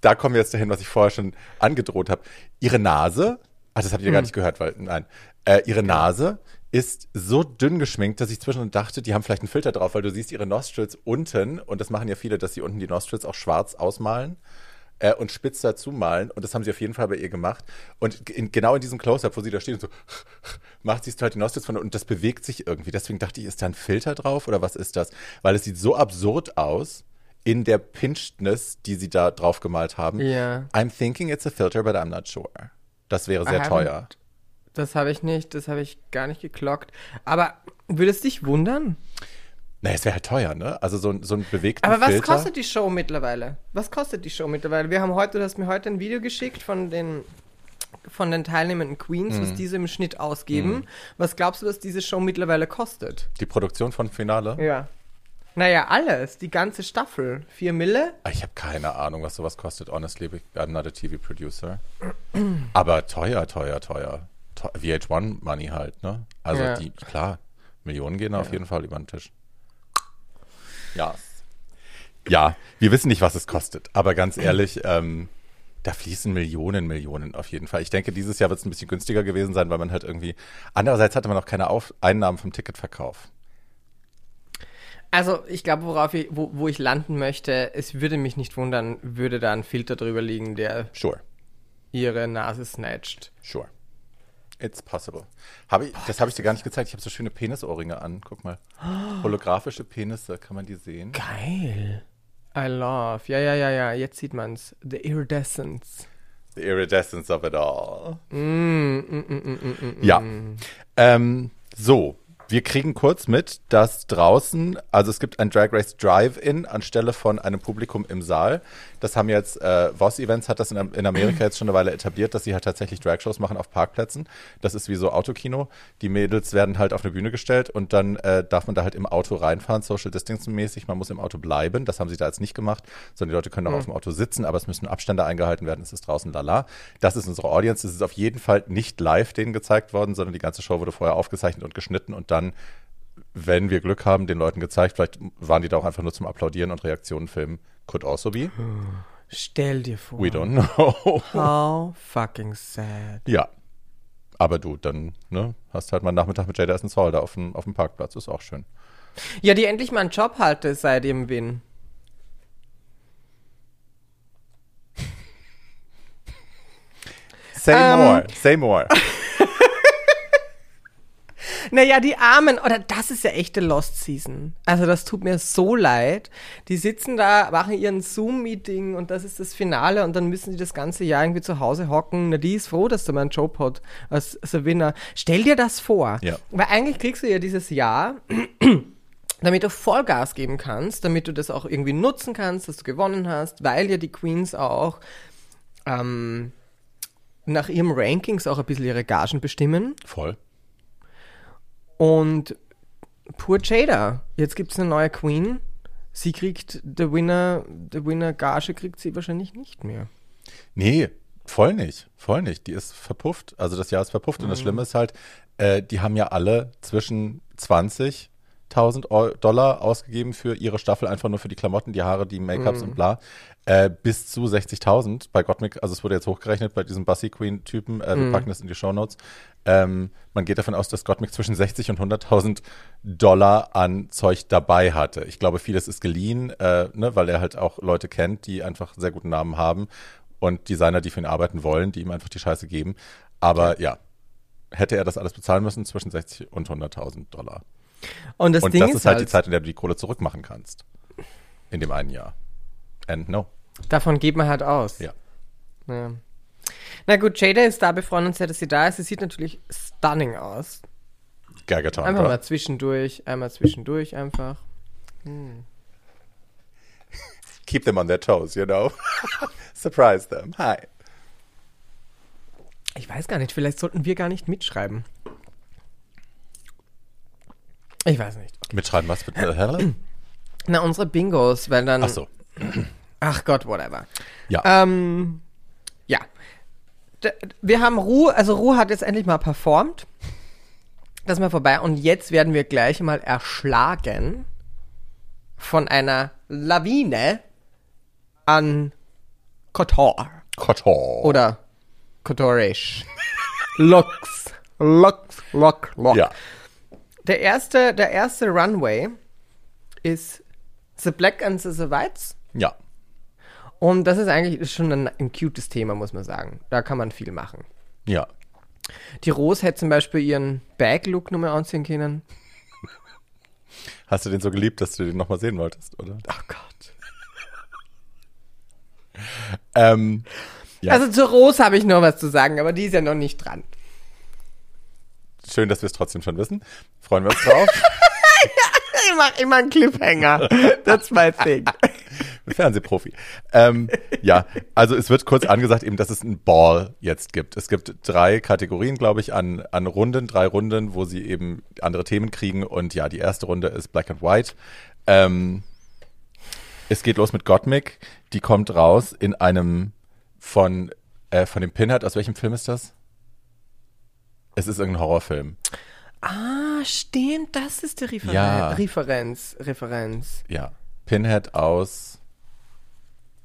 da kommen wir jetzt dahin, was ich vorher schon angedroht habe. Ihre Nase, ach, das habt ihr gar nicht gehört, weil, nein, äh, ihre Nase ist so dünn geschminkt, dass ich zwischendurch dachte, die haben vielleicht einen Filter drauf, weil du siehst ihre Nostrils unten, und das machen ja viele, dass sie unten die Nostrils auch schwarz ausmalen äh, und spitz dazu malen. Und das haben sie auf jeden Fall bei ihr gemacht. Und in, genau in diesem Close-Up, wo sie da steht und so macht, siehst du halt die Nostrils von und das bewegt sich irgendwie. Deswegen dachte ich, ist da ein Filter drauf oder was ist das? Weil es sieht so absurd aus in der Pinchedness, die sie da drauf gemalt haben. Ja. I'm thinking it's a filter, but I'm not sure. Das wäre sehr teuer. Das habe ich nicht, das habe ich gar nicht geklockt. Aber würde es dich wundern? Na, es wäre halt teuer, ne? Also so, ein- so ein bewegten Aber was Filter. kostet die Show mittlerweile? Was kostet die Show mittlerweile? Wir haben heute, du hast mir heute ein Video geschickt von den von den teilnehmenden Queens, Mhm. was diese im Schnitt ausgeben. Was glaubst du, was diese Show mittlerweile kostet? Die Produktion von Finale? Ja. Naja, alles. Die ganze Staffel. Vier Mille? Ah, Ich habe keine Ahnung, was sowas kostet, honestly. I'm not a TV producer. Aber teuer, teuer, teuer. Teu- VH1 Money halt, ne? Also Ja. die, klar, Millionen gehen auf jeden Fall über den Tisch. Ja. Ja, wir wissen nicht, was es kostet, aber ganz ehrlich, ähm, da fließen Millionen, Millionen auf jeden Fall. Ich denke, dieses Jahr wird es ein bisschen günstiger gewesen sein, weil man halt irgendwie. Andererseits hatte man auch keine auf Einnahmen vom Ticketverkauf. Also, ich glaube, worauf ich, wo, wo ich landen möchte, es würde mich nicht wundern, würde da ein Filter drüber liegen, der Sure, ihre Nase snatcht. sure. It's possible. Hab ich, das habe ich dir gar nicht gezeigt. Ich habe so schöne Penisohrringe an. Guck mal. Holographische Penisse, kann man die sehen? Geil. I love. Ja, ja, ja, ja. Jetzt sieht man's. The Iridescence. The iridescence of it all. Mm, mm, mm, mm, mm, mm. Ja. Ähm, so, wir kriegen kurz mit, dass draußen, also es gibt ein Drag Race Drive-In anstelle von einem Publikum im Saal. Das haben jetzt, äh, Voss Events hat das in, in Amerika jetzt schon eine Weile etabliert, dass sie halt tatsächlich Drag-Shows machen auf Parkplätzen. Das ist wie so Autokino. Die Mädels werden halt auf eine Bühne gestellt und dann äh, darf man da halt im Auto reinfahren, Social Distancing mäßig. Man muss im Auto bleiben. Das haben sie da jetzt nicht gemacht, sondern die Leute können auch auf dem Auto sitzen, aber es müssen Abstände eingehalten werden. Es ist draußen lala. Das ist unsere Audience. Es ist auf jeden Fall nicht live denen gezeigt worden, sondern die ganze Show wurde vorher aufgezeichnet und geschnitten und dann, wenn wir Glück haben, den Leuten gezeigt. Vielleicht waren die da auch einfach nur zum Applaudieren und Reaktionen filmen. Could also be. Stell dir vor. We don't know. How fucking sad. ja. Aber du, dann ne, hast halt mal einen Nachmittag mit Jada Essence Hall da auf dem, auf dem Parkplatz. Ist auch schön. Ja, die endlich mal einen Job hatte seit ihrem Win. Say Ähm. more, say more. Naja, die Armen, oder das ist ja echte Lost Season. Also das tut mir so leid. Die sitzen da, machen ihren Zoom-Meeting und das ist das Finale und dann müssen die das ganze Jahr irgendwie zu Hause hocken. Na, die ist froh, dass du mal einen Job hat als Savina. Stell dir das vor. Ja. Weil eigentlich kriegst du ja dieses Jahr, damit du Vollgas geben kannst, damit du das auch irgendwie nutzen kannst, dass du gewonnen hast, weil ja die Queens auch ähm, nach ihrem Rankings auch ein bisschen ihre Gagen bestimmen. Voll. Und pur Jada. Jetzt gibt es eine neue Queen. Sie kriegt, der Winner, der Winner Gage kriegt sie wahrscheinlich nicht mehr. Nee, voll nicht. Voll nicht. Die ist verpufft. Also das Jahr ist verpufft. Mhm. Und das Schlimme ist halt, äh, die haben ja alle zwischen 20.000 Eu- Dollar ausgegeben für ihre Staffel, einfach nur für die Klamotten, die Haare, die Make-ups Mhm. und bla, äh, bis zu 60.000 bei Gottmik. Also es wurde jetzt hochgerechnet bei diesem Bussy Queen-Typen. Äh, wir Mhm. packen das in die Shownotes. Ähm, man geht davon aus, dass Gottmik zwischen 60 und 100.000 Dollar an Zeug dabei hatte. Ich glaube, vieles ist geliehen, äh, ne, weil er halt auch Leute kennt, die einfach sehr guten Namen haben und Designer, die für ihn arbeiten wollen, die ihm einfach die Scheiße geben. Aber ja, hätte er das alles bezahlen müssen, zwischen 60 und 100.000 Dollar. Und das und Ding das ist, ist halt halt, die Zeit, in der du die Kohle zurückmachen kannst. In dem einen Jahr. And no. Davon geht man halt aus. Ja. Ja. Na gut, Jada ist da, wir freuen uns sehr, dass sie da ist. Sie sieht natürlich stunning aus. Gagaton. Einfach oder? mal zwischendurch, einmal zwischendurch einfach. Keep them on their toes, you know. Surprise them. Hi. Ich weiß gar nicht, vielleicht sollten wir gar nicht mitschreiben. Ich weiß nicht. Mitschreiben, was bitte? Na, unsere Bingos, weil dann. Ach so. Ach Gott, whatever. Ja. Ähm, ja. D wir haben Ruhe, also Ruhe hat jetzt endlich mal performt. Das ist mal vorbei. Und jetzt werden wir gleich mal erschlagen von einer Lawine an Kotor. Kotor. Oder Kotorisch. Lux. Lux, Lock, Lock. Ja. Der erste, der erste Runway ist The Black and the Whites. Ja. Und das ist eigentlich schon ein, ein cutes Thema, muss man sagen. Da kann man viel machen. Ja. Die Rose hätte zum Beispiel ihren Bag-Look nochmal anziehen können. Hast du den so geliebt, dass du den nochmal sehen wolltest, oder? Oh Gott. Ähm, ja. Also zur Rose habe ich noch was zu sagen, aber die ist ja noch nicht dran. Schön, dass wir es trotzdem schon wissen. Freuen wir uns drauf. Ich mache immer einen Cliffhanger. That's my thing. Fernsehprofi. Ähm, ja, also es wird kurz angesagt, eben, dass es ein Ball jetzt gibt. Es gibt drei Kategorien, glaube ich, an, an Runden, drei Runden, wo sie eben andere Themen kriegen. Und ja, die erste Runde ist Black and White. Ähm, es geht los mit Gottmik. Die kommt raus in einem von, äh, von dem Pinhead. Aus welchem Film ist das? Es ist irgendein Horrorfilm. Ah, stimmt, das ist die Referen Ja. Referenz. Referenz. Ja. Pinhead aus.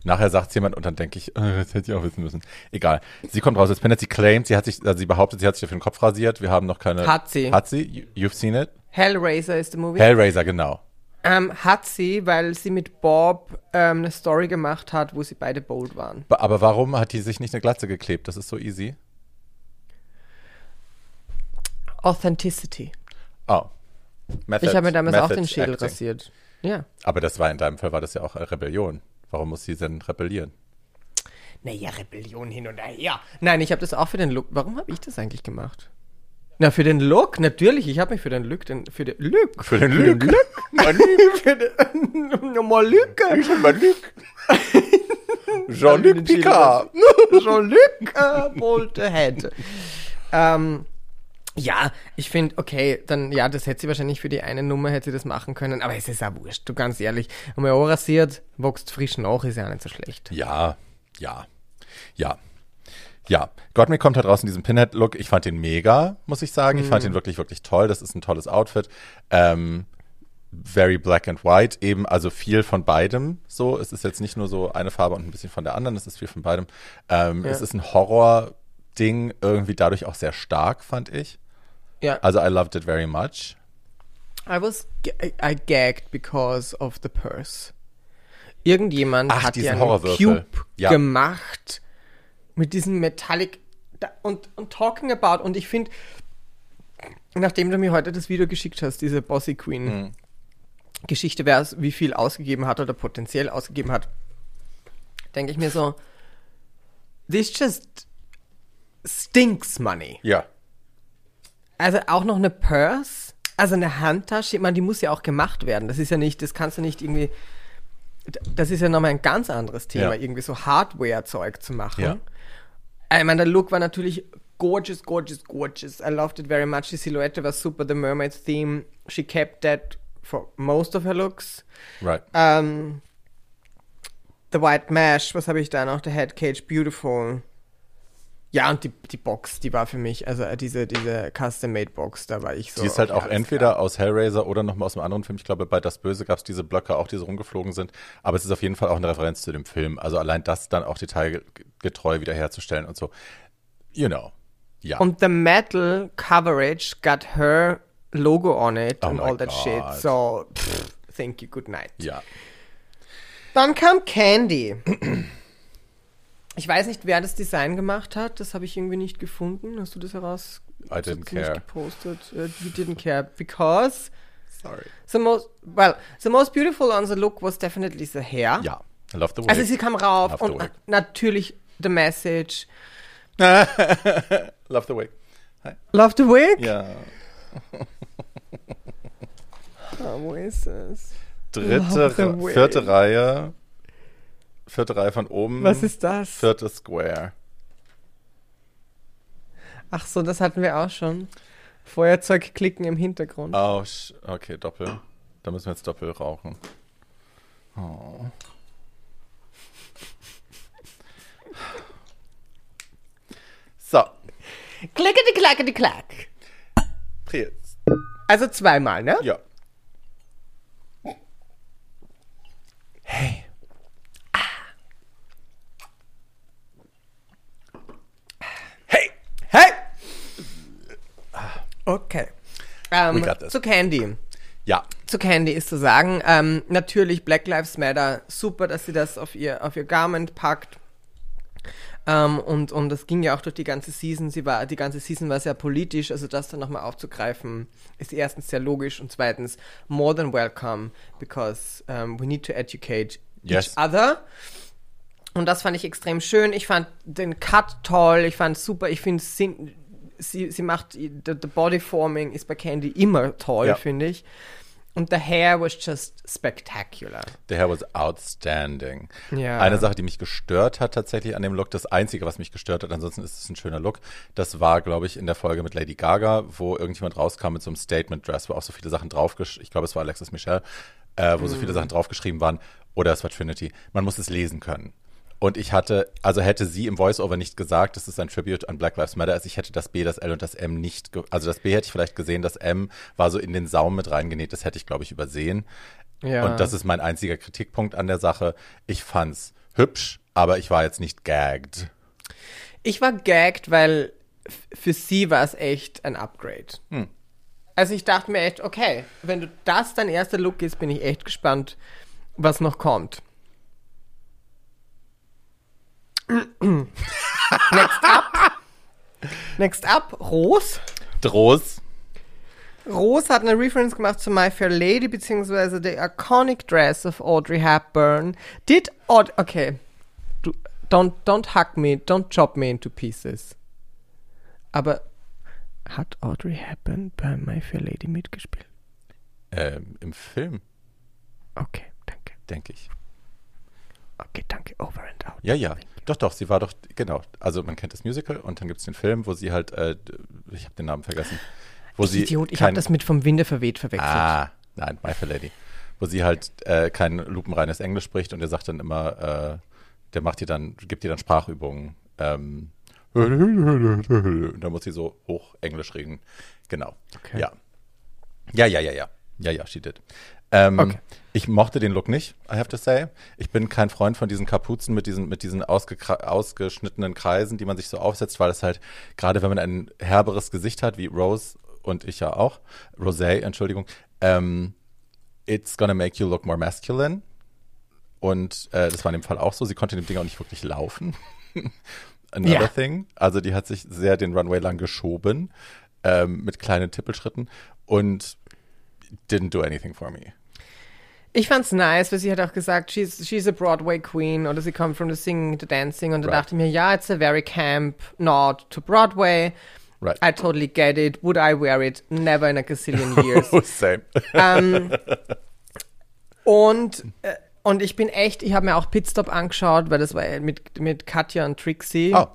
Nachher sagt jemand und dann denke ich, äh, das hätte ich auch wissen müssen. Egal. Sie kommt raus als Pinhead. Sie claimt, sie hat sich, also sie behauptet, sie hat sich auf den Kopf rasiert. Wir haben noch keine. Hat sie. Hat sie? You- You've seen it? Hellraiser ist der Movie. Hellraiser, genau. ähm, hat sie, weil sie mit Bob ähm, eine Story gemacht hat, wo sie beide bold waren. Aber warum hat die sich nicht eine Glatze geklebt? Das ist so easy. Authenticity. Oh. Method, ich habe mir damals auch Method den Schädel acting. rasiert. Ja. Aber das war in deinem Fall war das ja auch eine Rebellion. Warum muss sie denn rebellieren? Naja, Rebellion hin und her. Nein, ich habe das auch für den Look. Warum habe ich das eigentlich gemacht? Na, für den Look, natürlich. Ich habe mich für den Look, den, für den Look. Für den Lück. für den, mal Look. Jean-Luc Jean-Luc Picard. Jean-Luc äh, bold ahead. Ähm, ja, ich finde, okay, dann, ja, das hätte sie wahrscheinlich für die eine Nummer hätte sie das machen können, aber es ist ja wurscht, du ganz ehrlich. Und mal rasiert, wächst frisch nach, ist ja auch nicht so schlecht. Ja, ja, ja. Ja, Gottmik kommt halt raus in diesem Pinhead-Look. Ich fand den mega, muss ich sagen. Ich fand ihn wirklich, wirklich toll. Das ist ein tolles Outfit. Ähm, very black and white, eben, also viel von beidem. So, es ist jetzt nicht nur so eine Farbe und ein bisschen von der anderen, es ist viel von beidem. Ähm, Ja. Es ist ein Horror-Ding, irgendwie dadurch auch sehr stark, fand ich. Ja, Also I loved it very much. I was I gagged because of the purse. Irgendjemand Ach, hat diesen ja einen. Cube Ja. gemacht mit diesem Metallic und, und talking about und ich finde, nachdem du mir heute das Video geschickt hast, diese Bossy Queen Mhm. Geschichte, wer es wie viel ausgegeben hat oder potenziell ausgegeben hat, denke ich mir so, this just stinks money. Ja. Also auch noch eine Purse, also eine Handtasche, ich meine, die muss ja auch gemacht werden. Das ist ja nicht, das kannst du nicht irgendwie, das ist ja nochmal ein ganz anderes Thema, Ja. irgendwie so Hardware-Zeug zu machen. Ja. Ich meine, der Look war natürlich gorgeous, gorgeous, gorgeous. I loved it very much. Die Silhouette war super, the Mermaid's Theme, she kept that for most of her looks. Right. Ähm, the White Mesh, was habe ich da noch? The Head Cage, beautiful. Ja, und die, die Box, die war für mich, also äh, diese, diese Custom-Made-Box, da war ich so. Die ist halt auch entweder aus Hellraiser oder nochmal aus einem anderen Film. Ich glaube, bei Das Böse gab es diese Blöcke auch, die so rumgeflogen sind. Aber es ist auf jeden Fall auch eine Referenz zu dem Film. Also allein das dann auch detailgetreu wiederherzustellen und so. You know. Ja. Und the metal coverage got her logo on it Oh and all that shit. God. So, pff, thank you, good night. ja. Dann kam Candy. Ich weiß nicht, wer das Design gemacht hat. Das habe ich irgendwie nicht gefunden. Hast du das heraus? I didn't care. Nicht gepostet. Uh, you didn't care because Sorry. the most well, the most beautiful on the look was definitely the hair. Ja. I love the way. Also sie kam rauf Love the und wig. natürlich the message. love the way. Hi. Love the wig. Ja. Ah, wo ist es? Dritte, the vierte Reihe. Vierte Reihe von oben. Was ist das? Vierte Square. Ach so, das hatten wir auch schon. Feuerzeug klicken im Hintergrund. Oh, okay, doppel. Da müssen wir jetzt doppel rauchen. Oh. So, Klickety klackety klack. jetzt. Also zweimal, ne? Ja. Hey. Hey! Okay. Ähm, got this. zu Candy. Ja. Zu Candy ist zu sagen, ähm, natürlich Black Lives Matter, super, dass sie das auf ihr, auf ihr Garment packt. Ähm, und, und das ging ja auch durch die ganze Season. Sie war, die ganze Season war sehr politisch, also das dann nochmal aufzugreifen, ist erstens sehr logisch und zweitens more than welcome, because um, we need to educate Yes. each other. Und das fand ich extrem schön. Ich fand den Cut toll, ich fand super, ich finde sie, sie, sie macht, the, the Bodyforming ist bei Candy immer toll, Ja. finde ich. Und the hair was just spectacular. The hair was outstanding. Ja. Eine Sache, die mich gestört hat tatsächlich an dem Look, das Einzige, was mich gestört hat, ansonsten ist es ein schöner Look, das war, glaube ich, in der Folge mit Lady Gaga, wo irgendjemand rauskam mit so einem Statement-Dress, wo auch so viele Sachen draufgeschrieben, ich glaube, es war Alexis Michelle, äh, wo so Mhm. viele Sachen draufgeschrieben waren, oder es war Trinity. Man muss es lesen können. Und ich hatte, also hätte sie im Voiceover nicht gesagt, dass es ein Tribute an Black Lives Matter ist, ich hätte das B, das L und das M nicht, ge also das B hätte ich vielleicht gesehen, das M war so in den Saum mit reingenäht, das hätte ich, glaube ich, übersehen. Ja. Und das ist mein einziger Kritikpunkt an der Sache. Ich fand's hübsch, aber ich war jetzt nicht gagged. Ich war gagged, weil für sie war es echt ein Upgrade. Hm. Also ich dachte mir echt, okay, wenn du das dein erster Look ist, bin ich echt gespannt, was noch kommt. Next up. Next up, Rose. Droß. Rose hat eine Reference gemacht zu My Fair Lady, beziehungsweise the iconic dress of Audrey Hepburn. Did Aud okay, du, don't, don't hack me, don't chop me into pieces. Aber hat Audrey Hepburn bei My Fair Lady mitgespielt? Ähm, Im Film, Okay, danke. denke ich. Okay, danke. Over and out. Ja, ja. Doch, doch, sie war doch, genau. Also man kennt das Musical und dann gibt's den Film, wo sie halt, äh, ich habe den Namen vergessen. Wo sie Idiot, ich habe das mit vom Winde verweht verwechselt. Ah, nein, My Fair Lady. Wo sie halt äh, kein lupenreines Englisch spricht und er sagt dann immer, äh, der macht ihr dann, gibt ihr dann Sprachübungen. Ähm, und dann muss sie so hoch Englisch reden. Genau. Okay. Ja. Ja, ja, ja, ja. Ja, ja, she did. Ähm, Okay. Ich mochte den Look nicht, I have to say. Ich bin kein Freund von diesen Kapuzen mit diesen, mit diesen ausgeschnittenen Kreisen, die man sich so aufsetzt, weil es halt, gerade wenn man ein herberes Gesicht hat, wie Rose und ich ja auch, Rosé, Entschuldigung, ähm, it's gonna make you look more masculine. Und äh, das war in dem Fall auch so. Sie konnte in dem Ding auch nicht wirklich laufen. Another Ja. thing. Also die hat sich sehr den Runway lang geschoben ähm, mit kleinen Tippelschritten und didn't do anything for me. Ich fand's nice, weil sie hat auch gesagt, she's, she's a Broadway queen oder sie kommt from the singing to dancing und da Right. dachte ich mir, ja, it's a very camp nod to Broadway. Right. I totally get it. Would I wear it? Never in a gazillion years. Oh, same. ähm, und, äh, und ich bin echt, ich habe mir auch Pitstop angeschaut, weil das war mit, mit Katja und Trixie. Oh,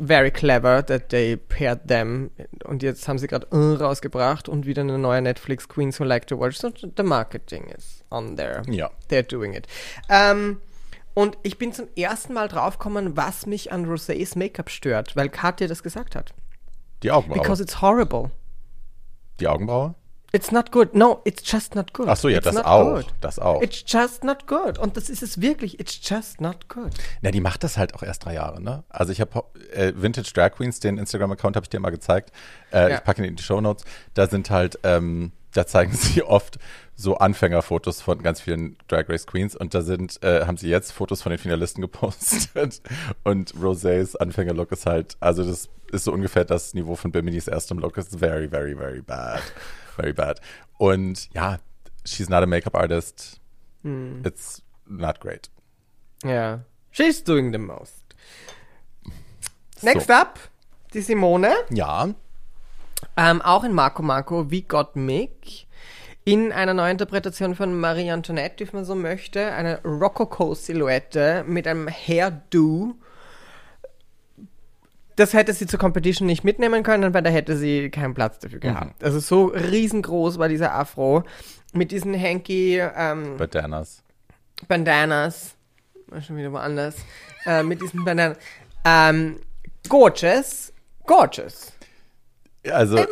Very clever that they paired them. Und jetzt haben sie gerade uh, rausgebracht und wieder eine neue Netflix Queens Who Like to Watch. So, the marketing is on there. Ja. They're doing it. Ähm, und ich bin zum ersten Mal draufgekommen, was mich an Rosés Make-up stört, weil Katja das gesagt hat. Die Augenbraue. Because it's horrible. die Augenbraue? It's not good. No, it's just not good. Ach so, ja, It's das auch. good. Das auch. It's just not good. Und das ist es wirklich. It's just not good. Na, die macht das halt auch erst drei Jahre, ne? Also ich habe äh, Vintage Drag Queens, den Instagram-Account habe ich dir mal gezeigt. Äh, Ja. Ich packe ihn in die Show Notes. Da sind halt, ähm, da zeigen sie oft so Anfängerfotos von ganz vielen Drag Race Queens und da sind, äh, haben sie jetzt Fotos von den Finalisten gepostet und Rosés Anfängerlook ist halt, also das ist so ungefähr das Niveau von Biminis erstem Look. It's very, very, very bad. Very bad. Und ja, she's not a makeup artist. It's not great. Ja. She's doing the most. So. Next up, die Simone. Ja, Ähm, auch in Marco Marco, wie Got Mick. In einer Neuinterpretation von Marie Antoinette, wenn man so möchte. Eine Rococo-Silhouette mit einem Hairdo. Das hätte sie zur Competition nicht mitnehmen können, weil da hätte sie keinen Platz dafür gehabt. Also so riesengroß war dieser Afro. Mit diesen Hanky ähm. Bandanas. War schon wieder woanders. äh, mit diesen Bandanas. Ähm, gorgeous. Gorgeous. Also, I mean,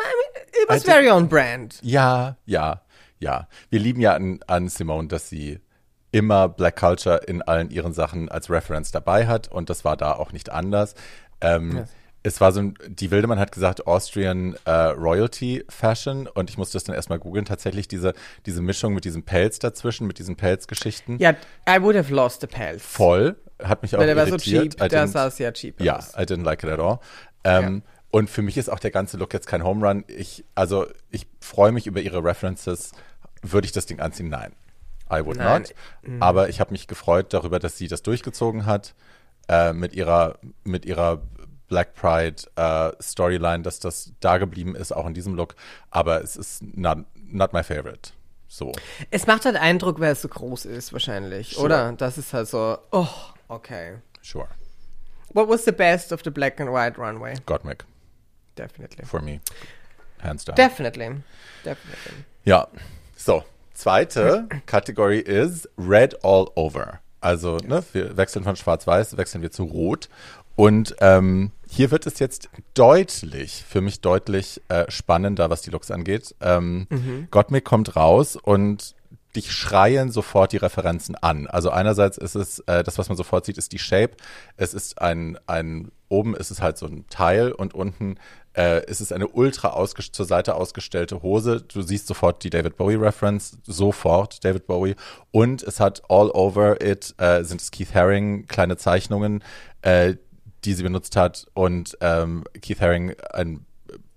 it was did- very on brand. ja, ja, ja. Wir lieben ja an, an Simone, dass sie immer Black Culture in allen ihren Sachen als Reference dabei hat und das war da auch nicht anders. Ähm, Yes. Es war so ein, die Wildemann hat gesagt Austrian äh, Royalty Fashion und ich musste das dann erstmal googeln. Tatsächlich diese, diese Mischung mit diesem Pelz dazwischen, mit diesen Pelzgeschichten. Ja, I would have lost the pelz. Voll. Hat mich auch Weil der war so irritiert. cheap, der sah sehr cheap Ja, aus. I didn't like it at all. Ähm, Und für mich ist auch der ganze Look jetzt kein Home Run. Ich, also ich freue mich über ihre References. Würde ich das Ding anziehen? Nein. I would Nein. not. Aber ich habe mich gefreut darüber, dass sie das durchgezogen hat äh, mit ihrer mit ihrer Black Pride äh, Storyline, dass das da geblieben ist, auch in diesem Look. Aber es ist not, not my favorite. So. Es macht halt Eindruck, weil es so groß ist, wahrscheinlich, Sure. oder? Das ist halt so, oh, okay. Sure. What was the best of the black and white runway? Gottmik Definitely. for me. Hands down. Definitely. Definitely. Ja, so. Zweite Kategorie ist Red All Over. Also, ne, wir wechseln von Schwarz-Weiß, wechseln wir zu Rot. Und ähm, hier wird es jetzt deutlich, für mich deutlich äh, spannender, was die Looks angeht. Ähm, Gottmik kommt raus und dich schreien sofort die Referenzen an. Also einerseits ist es, äh, das, was man sofort sieht, ist die Shape. Es ist ein, ein, oben ist es halt so ein Teil und unten äh, ist es eine ultra zur Seite ausgestellte Hose. Du siehst sofort die David Bowie Reference, sofort David Bowie. Und es hat all over it, äh, sind es Keith Haring, kleine Zeichnungen, äh, die sie benutzt hat. Und ähm, Keith Haring, ein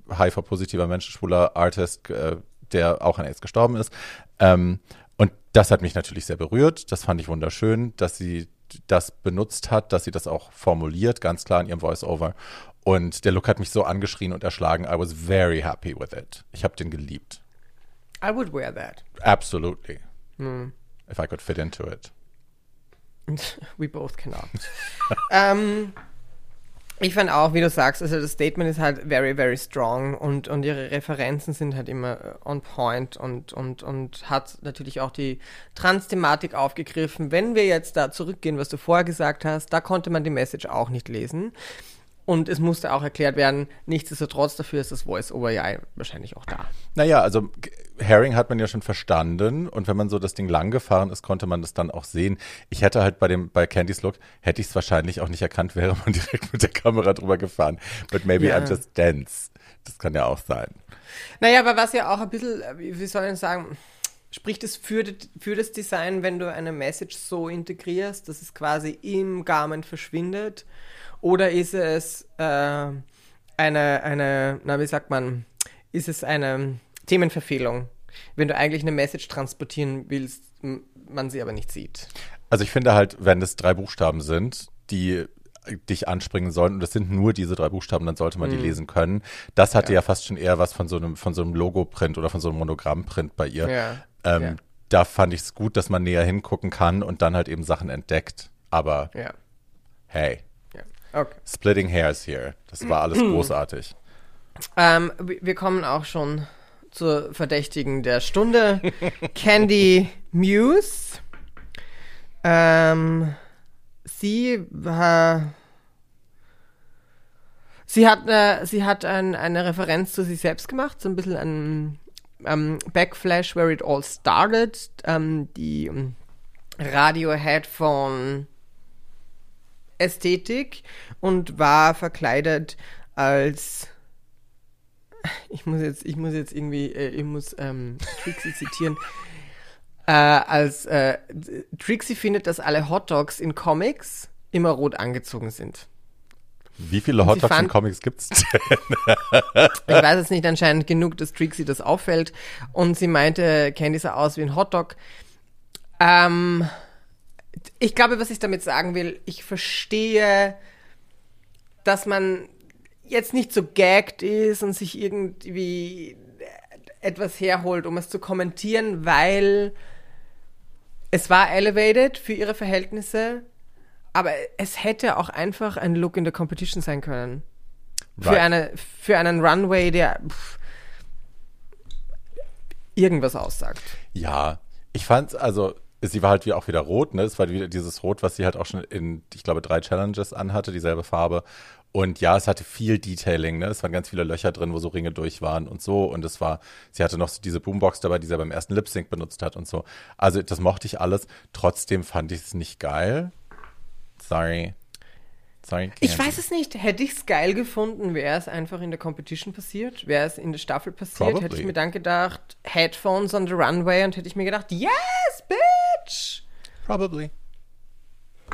HIV-positiver Mensch, schwuler Artist, äh, der auch an AIDS gestorben ist. Ähm, und das hat mich natürlich sehr berührt. Das fand ich wunderschön, dass sie das benutzt hat, dass sie das auch formuliert, ganz klar in ihrem Voice-Over. Und der Look hat mich so angeschrien und erschlagen. I was very happy with it. Ich habe den geliebt. I would wear that. Absolutely. If I could fit into it. We both cannot. ähm, ich fand auch, wie du sagst, also das Statement ist halt very, very strong und, und ihre Referenzen sind halt immer äh, on point und, und, und hat natürlich auch die Trans-Thematik aufgegriffen. Wenn wir jetzt da zurückgehen, was du vorher gesagt hast, da konnte man die Message auch nicht lesen. Und es musste auch erklärt werden, nichtsdestotrotz dafür ist das Voice-Over ja wahrscheinlich auch da. Naja, also Herring hat man ja schon verstanden und wenn man so das Ding lang gefahren ist, konnte man das dann auch sehen. Ich hätte halt bei dem bei Candy's Look hätte ich es wahrscheinlich auch nicht erkannt, wäre man direkt mit der Kamera drüber gefahren. But maybe Ja. I'm just dense. Das kann ja auch sein. Naja, aber was ja auch ein bisschen, äh, wie wie soll ich sagen, spricht es für, das- für das Design, wenn du eine Message so integrierst, dass es quasi im Garment verschwindet? Oder ist es äh, eine, eine, na wie sagt man, ist es eine Themenverfehlung, wenn du eigentlich eine Message transportieren willst, man sie aber nicht sieht? Also ich finde halt, wenn es drei Buchstaben sind, die dich anspringen sollen und es sind nur diese drei Buchstaben, dann sollte man die lesen können. Das hatte ja. fast schon eher was von so einem von so einem Logo-Print oder von so einem Monogramm-Print bei ihr. Ja. Ähm, Ja. Da fand ich es gut, dass man näher hingucken kann und dann halt eben Sachen entdeckt. Aber Ja. hey. Okay. splitting hairs here. Das war alles großartig. Ähm, wir wir kommen auch schon zur Verdächtigen der Stunde. Candy Muse. Ähm, sie war. Sie hat, äh, sie hat ein, eine Referenz zu sich selbst gemacht, so ein bisschen ein ähm, Backflash, where it all started. Ähm, die ähm, Radiohead von Ästhetik und war verkleidet als ich muss jetzt, ich muss jetzt irgendwie, äh, ich muss ähm, Trixie zitieren. Äh, als äh, Trixie findet, dass alle Hotdogs in Comics immer rot angezogen sind. Wie viele sie Hotdogs in fand- Comics gibt's denn? Ich weiß es nicht anscheinend genug, dass Trixie das auffällt. Und sie meinte, Candy sah aus wie ein Hotdog. Ähm, ich glaube, was ich damit sagen will, ich verstehe, dass man jetzt nicht so gagged ist und sich irgendwie etwas herholt, um es zu kommentieren, weil es war elevated für ihre Verhältnisse, aber es hätte auch einfach ein Look in the Competition sein können. Für, eine, für einen Runway, der pff, irgendwas aussagt. Ja, ich fand's, also, sie war halt wie auch wieder rot, ne? Es war wieder dieses Rot, was sie halt auch schon in, ich glaube, drei Challenges anhatte, dieselbe Farbe. Und ja, es hatte viel Detailing, ne? Es waren ganz viele Löcher drin, wo so Ringe durch waren und so. Und es war, sie hatte noch so diese Boombox dabei, die sie beim ersten Lip Sync benutzt hat und so. Also, das mochte ich alles. Trotzdem fand ich es nicht geil. Sorry. Sorry. Ich weiß es nicht. Hätte ich es geil gefunden, wäre es einfach in der Competition passiert? Wäre es in der Staffel passiert? Hätte Probably. ich mir dann gedacht, Headphones on the runway und hätte ich mir gedacht, yes, bitch! Probably.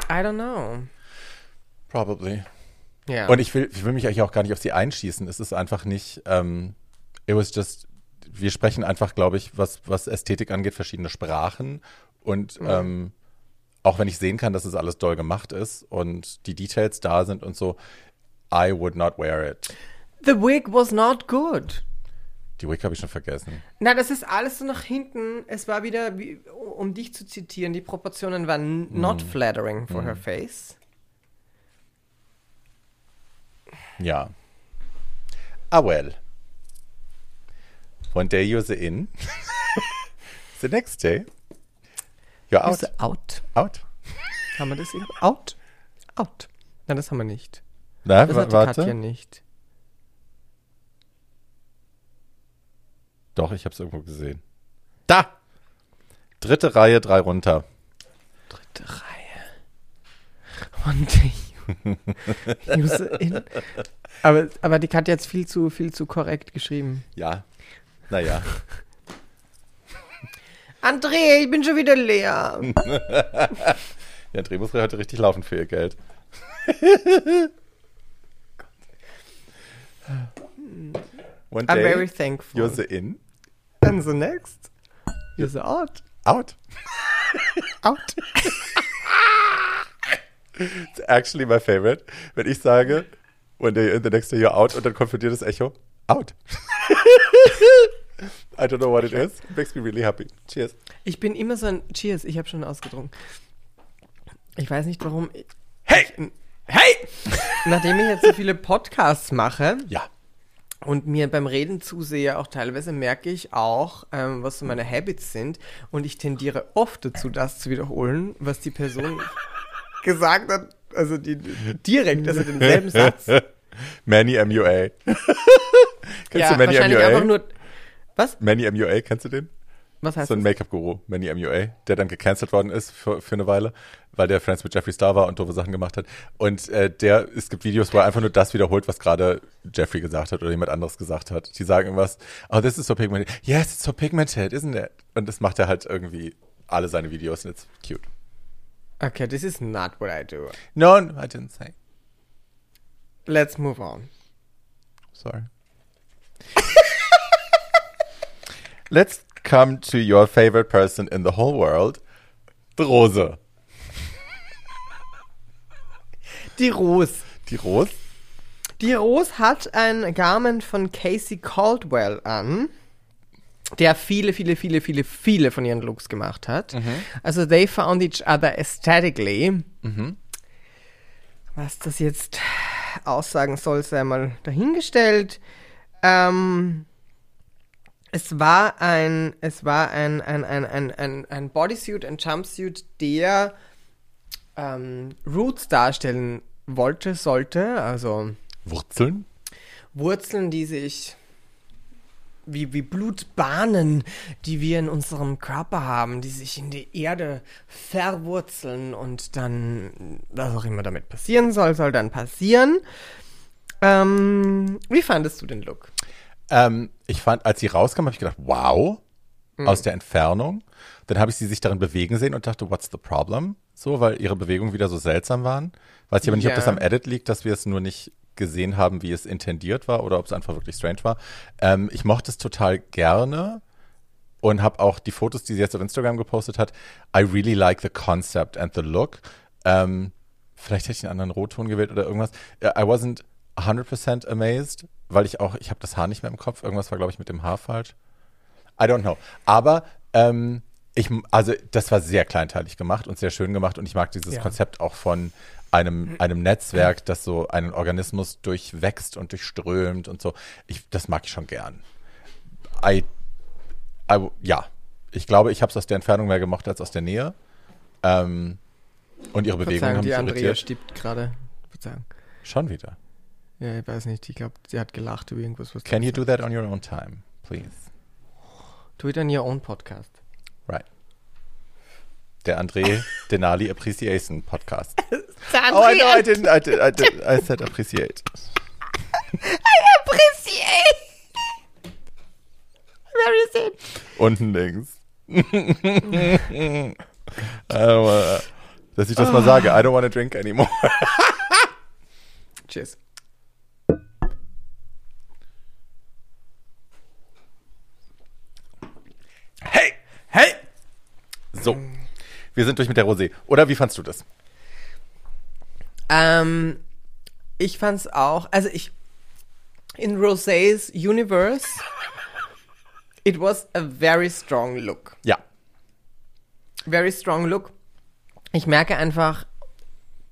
I don't know. Probably. Ja. Und ich will, ich will mich eigentlich auch gar nicht auf sie einschießen. Es ist einfach nicht, ähm, it was just, wir sprechen einfach, glaube ich, was, was Ästhetik angeht, verschiedene Sprachen. Und ähm, auch wenn ich sehen kann, dass es alles doll gemacht ist und die Details da sind und so, I would not wear it. The wig was not good. Die Wig habe ich schon vergessen. Na, das ist alles so nach hinten. Es war wieder, wie, um dich zu zitieren, die Proportionen waren not flattering for her face. Ja. Ah, well. One day you're the in. the next day, you're out. Out. out. Out. Haben wir das eben? Out? Out. Na, das haben wir nicht. Na, Das hat warte. Katja nicht. Doch, ich habe es irgendwo gesehen. Da! Dritte Reihe, drei runter. Dritte Reihe. User in. Aber, aber die Katja hat jetzt viel zu, viel zu korrekt geschrieben. Ja. Naja. André, ich bin schon wieder leer. Ja, Dreh muss heute richtig laufen für ihr Geld. One I'm day, very thankful. you're the in, And the next, you're the out. out. Out. It's actually my favorite. Wenn ich sage, one day in, the next day you're out und dann kommt von dir das Echo, out. I don't know what it is. It makes me really happy. Cheers. Ich bin immer so ein. Cheers, ich habe schon ausgetrunken. Ich weiß nicht warum. Hey! Hey! Nachdem ich jetzt so viele Podcasts mache Ja. und mir beim Reden zusehe, auch teilweise merke ich auch, ähm, was so meine Habits sind. Und ich tendiere oft dazu, das zu wiederholen, was die Person gesagt hat. Also die, direkt, also denselben Satz. Manny MUA. kennst ja, du Manny wahrscheinlich MUA? einfach nur. Was? Manny MUA, kennst du den? Was heißt so ein? Make-up-Guru, Manny MUA, der dann gecancelt worden ist für, für eine Weile, weil der Friends mit Jeffree Star war und doofe Sachen gemacht hat. Und äh, der, es gibt Videos, wo er einfach nur das wiederholt, was gerade Jeffrey gesagt hat oder jemand anderes gesagt hat. Die sagen irgendwas, oh, this is so pigmented. Yes, it's so pigmented, isn't it? Und das macht er halt irgendwie alle seine Videos und it's cute. Okay, this is not what I do. No, no, I didn't say. Let's move on. Sorry. Let's come to your favorite person in the whole world, the Rose. Die Rose. Die Rose? Die Rose hat ein Garment von Casey Caldwell an, der viele, viele, viele, viele, viele von ihren Looks gemacht hat. Also they found each other aesthetically. Was das jetzt aussagen soll, sei mal dahingestellt. Ähm, es war ein, es war ein, ein, ein, ein, ein, ein Bodysuit, ein Jumpsuit, der ähm, Roots darstellen wollte, sollte, also Wurzeln? Wurzeln, die sich wie, wie Blutbahnen, die wir in unserem Körper haben, die sich in die Erde verwurzeln und dann, was auch immer damit passieren soll, soll dann passieren. Ähm, wie fandest du den Look? Ähm, ich fand, als sie rauskam, habe ich gedacht, wow, aus der Entfernung. Dann habe ich sie sich darin bewegen sehen und dachte, what's the problem? So, weil ihre Bewegungen wieder so seltsam waren. Weiß ich aber nicht, ob Ja. das am Edit liegt, dass wir es nur nicht gesehen haben, wie es intendiert war oder ob es einfach wirklich strange war. Ähm, ich mochte es total gerne und habe auch die Fotos, die sie jetzt auf Instagram gepostet hat. I really like the concept and the look. Ähm, vielleicht hätte ich einen anderen Rotton gewählt oder irgendwas. Äh, I wasn't 100% amazed, weil ich auch, ich habe das Haar nicht mehr im Kopf. Irgendwas war, glaube ich, mit dem Haar falsch. I don't know. Aber ähm, ich, also das war sehr kleinteilig gemacht und sehr schön gemacht und ich mag dieses Ja. Konzept auch von einem, einem Netzwerk, das so einen Organismus durchwächst und durchströmt und so. Ich, das mag ich schon gern. I, I, ja, ich glaube, ich habe es aus der Entfernung mehr gemocht als aus der Nähe. Ähm, und ihre Bewegungen haben die mich Andrea irritiert. stirbt gerade. Verzeihung. Schon wieder. Ja, ich weiß nicht, ich glaube, sie hat gelacht über irgendwas. Was Can du you do that on your own time, please? Do it on your own podcast. Right. Der André Denali Appreciation Podcast. Oh, I know, I didn't, I did, I did, I said appreciate. appreciate. Where is it? Unten links. I don't wanna, dass ich das mal sage, I don't wanna drink anymore. Cheers. Hey! Hey! So, wir sind durch mit der Rosé. Oder wie fandst du das? Ähm, ich fand's auch, also ich, in Rosé's Universe, it was a very strong look. Ja. Very strong look. Ich merke einfach,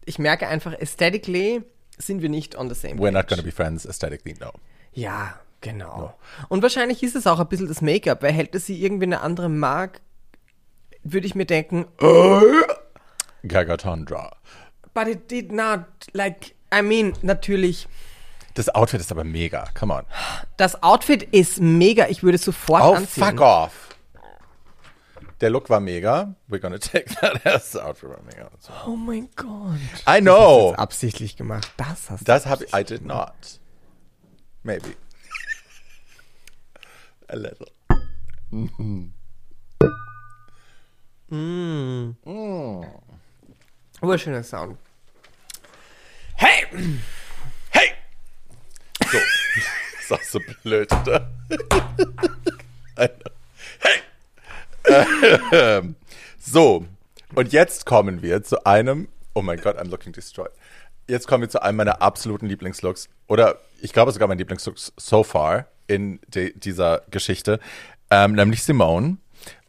ich merke einfach, aesthetically sind wir nicht on the same We're not page. gonna be friends aesthetically, no. Ja, genau. Und wahrscheinlich ist es auch ein bisschen das Make-up, weil hätte sie irgendwie eine andere mag, würde ich mir denken, Gagatondra. but it did not, like, I mean, natürlich, Das Outfit ist aber mega. Come on. das Outfit ist mega, ich würde es sofort Oh, anziehen. fuck off. Der Look war mega. We're gonna take that. Das Outfit war mega. Oh mein Gott. I know. Das ist absichtlich gemacht. Das hast Das habe ich. I did not. Maybe. A little. du. Urschöner Sound. Hey! Hey! So. ist auch so blöd, oder? Hey! Ähm, so. Und jetzt kommen wir zu einem. Oh mein Gott, I'm looking destroyed. Jetzt kommen wir zu einem meiner absoluten Lieblingslooks. Oder ich glaube sogar mein Lieblingslook so far in de, dieser Geschichte. Ähm, nämlich Simone.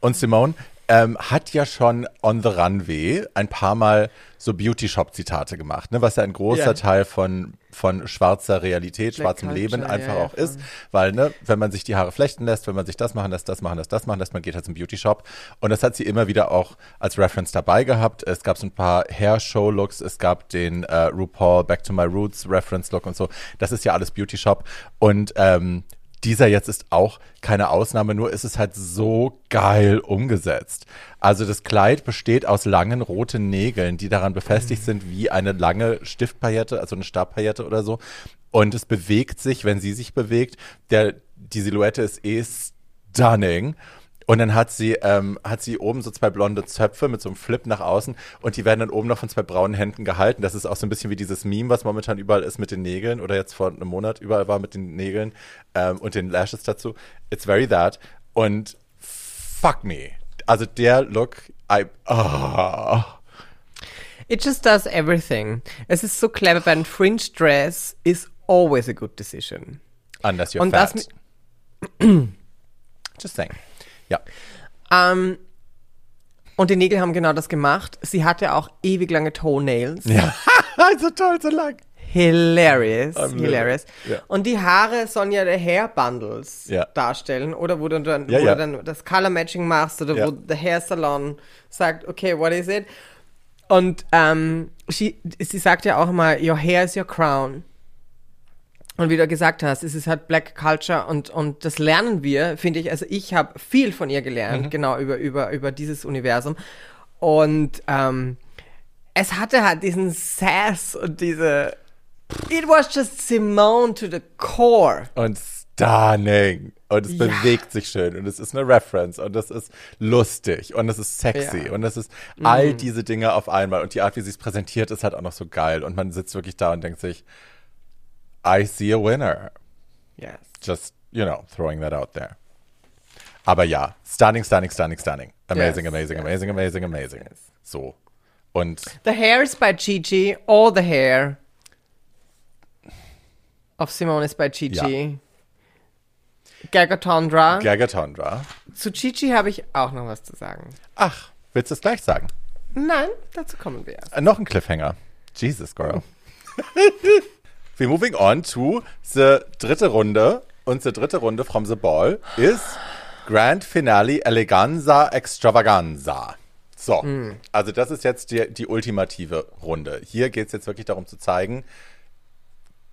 Und Simone ähm, hat ja schon on the runway ein paar Mal so Beauty-Shop-Zitate gemacht, ne? was ja ein großer Ja. Teil von, von schwarzer Realität, schwarzem Culture, Leben einfach ja, auch ist. Weil, ne, wenn man sich die Haare flechten lässt, wenn man sich das machen lässt, das machen lässt, das machen lässt, man geht halt zum Beauty-Shop. Und das hat sie immer wieder auch als Reference dabei gehabt. Es gab so ein paar Hair-Show-Looks, es gab den äh, RuPaul Back to My Roots Reference-Look und so. Das ist ja alles Beauty-Shop. Und ähm, dieser jetzt ist auch keine Ausnahme, nur ist es halt so geil umgesetzt. Also das Kleid besteht aus langen roten Nägeln, die daran befestigt Mhm. sind wie eine lange Stiftpaillette, also eine Stabpaillette oder so. Und es bewegt sich, wenn sie sich bewegt. Der, die Silhouette ist eh stunning. Und dann hat sie, ähm, hat sie oben so zwei blonde Zöpfe mit so einem Flip nach außen und die werden dann oben noch von zwei braunen Händen gehalten. Das ist auch so ein bisschen wie dieses Meme, was momentan überall ist mit den Nägeln oder jetzt vor einem Monat überall war mit den Nägeln ähm, und den Lashes dazu. It's very that. Und fuck me. Also der Look, I, ah. It just does everything. Es ist so clever, weil ein Fringe Dress is always a good decision. unless you're Und fat. Just saying. Ja. Ähm, und die Nägel haben genau das gemacht. Sie hatte auch ewig lange Toenails. Ja. so toll, so lang. Hilarious, I'm hilarious. Ja. Und die Haare sollen ja der Hair Bundles Ja. darstellen, oder wo du dann, Ja, wo du dann das Color Matching machst oder wo der Hair Salon sagt, okay, what is it? Und ähm, sie, sie sagt ja auch immer, your hair is your crown. Und wie du gesagt hast, es ist halt Black Culture und, und das lernen wir, finde ich. Also ich habe viel von ihr gelernt, genau über, über, über dieses Universum. Und ähm, es hatte halt diesen Sass und diese. It was just Simone to the core. Und stunning. Und es Ja. bewegt sich schön. Und es ist eine Reference. Und es ist lustig. Und es ist sexy. Ja. Und es ist all diese Dinge auf einmal. Und die Art, wie sie es präsentiert, ist halt auch noch so geil. Und man sitzt wirklich da und denkt sich, I see a winner. Yes. Just, you know, throwing that out there. Aber ja, stunning, stunning, stunning, stunning. Amazing, Yes, amazing, yes. amazing, amazing, amazing. Yes. So. Und The hair is by Gigi. All the hair of Simone is by Gigi. Gagatondra. Gagatondra. Zu Gigi habe ich auch noch was zu sagen. Ach, willst du es gleich sagen? Nein, dazu kommen wir erst. Äh, noch ein Cliffhanger. Jesus, girl. We're moving on to the dritte Runde. Und die dritte Runde from the ball ist Grand Finale Eleganza Extravaganza. So, also das ist jetzt die, die ultimative Runde. Hier geht es jetzt wirklich darum zu zeigen,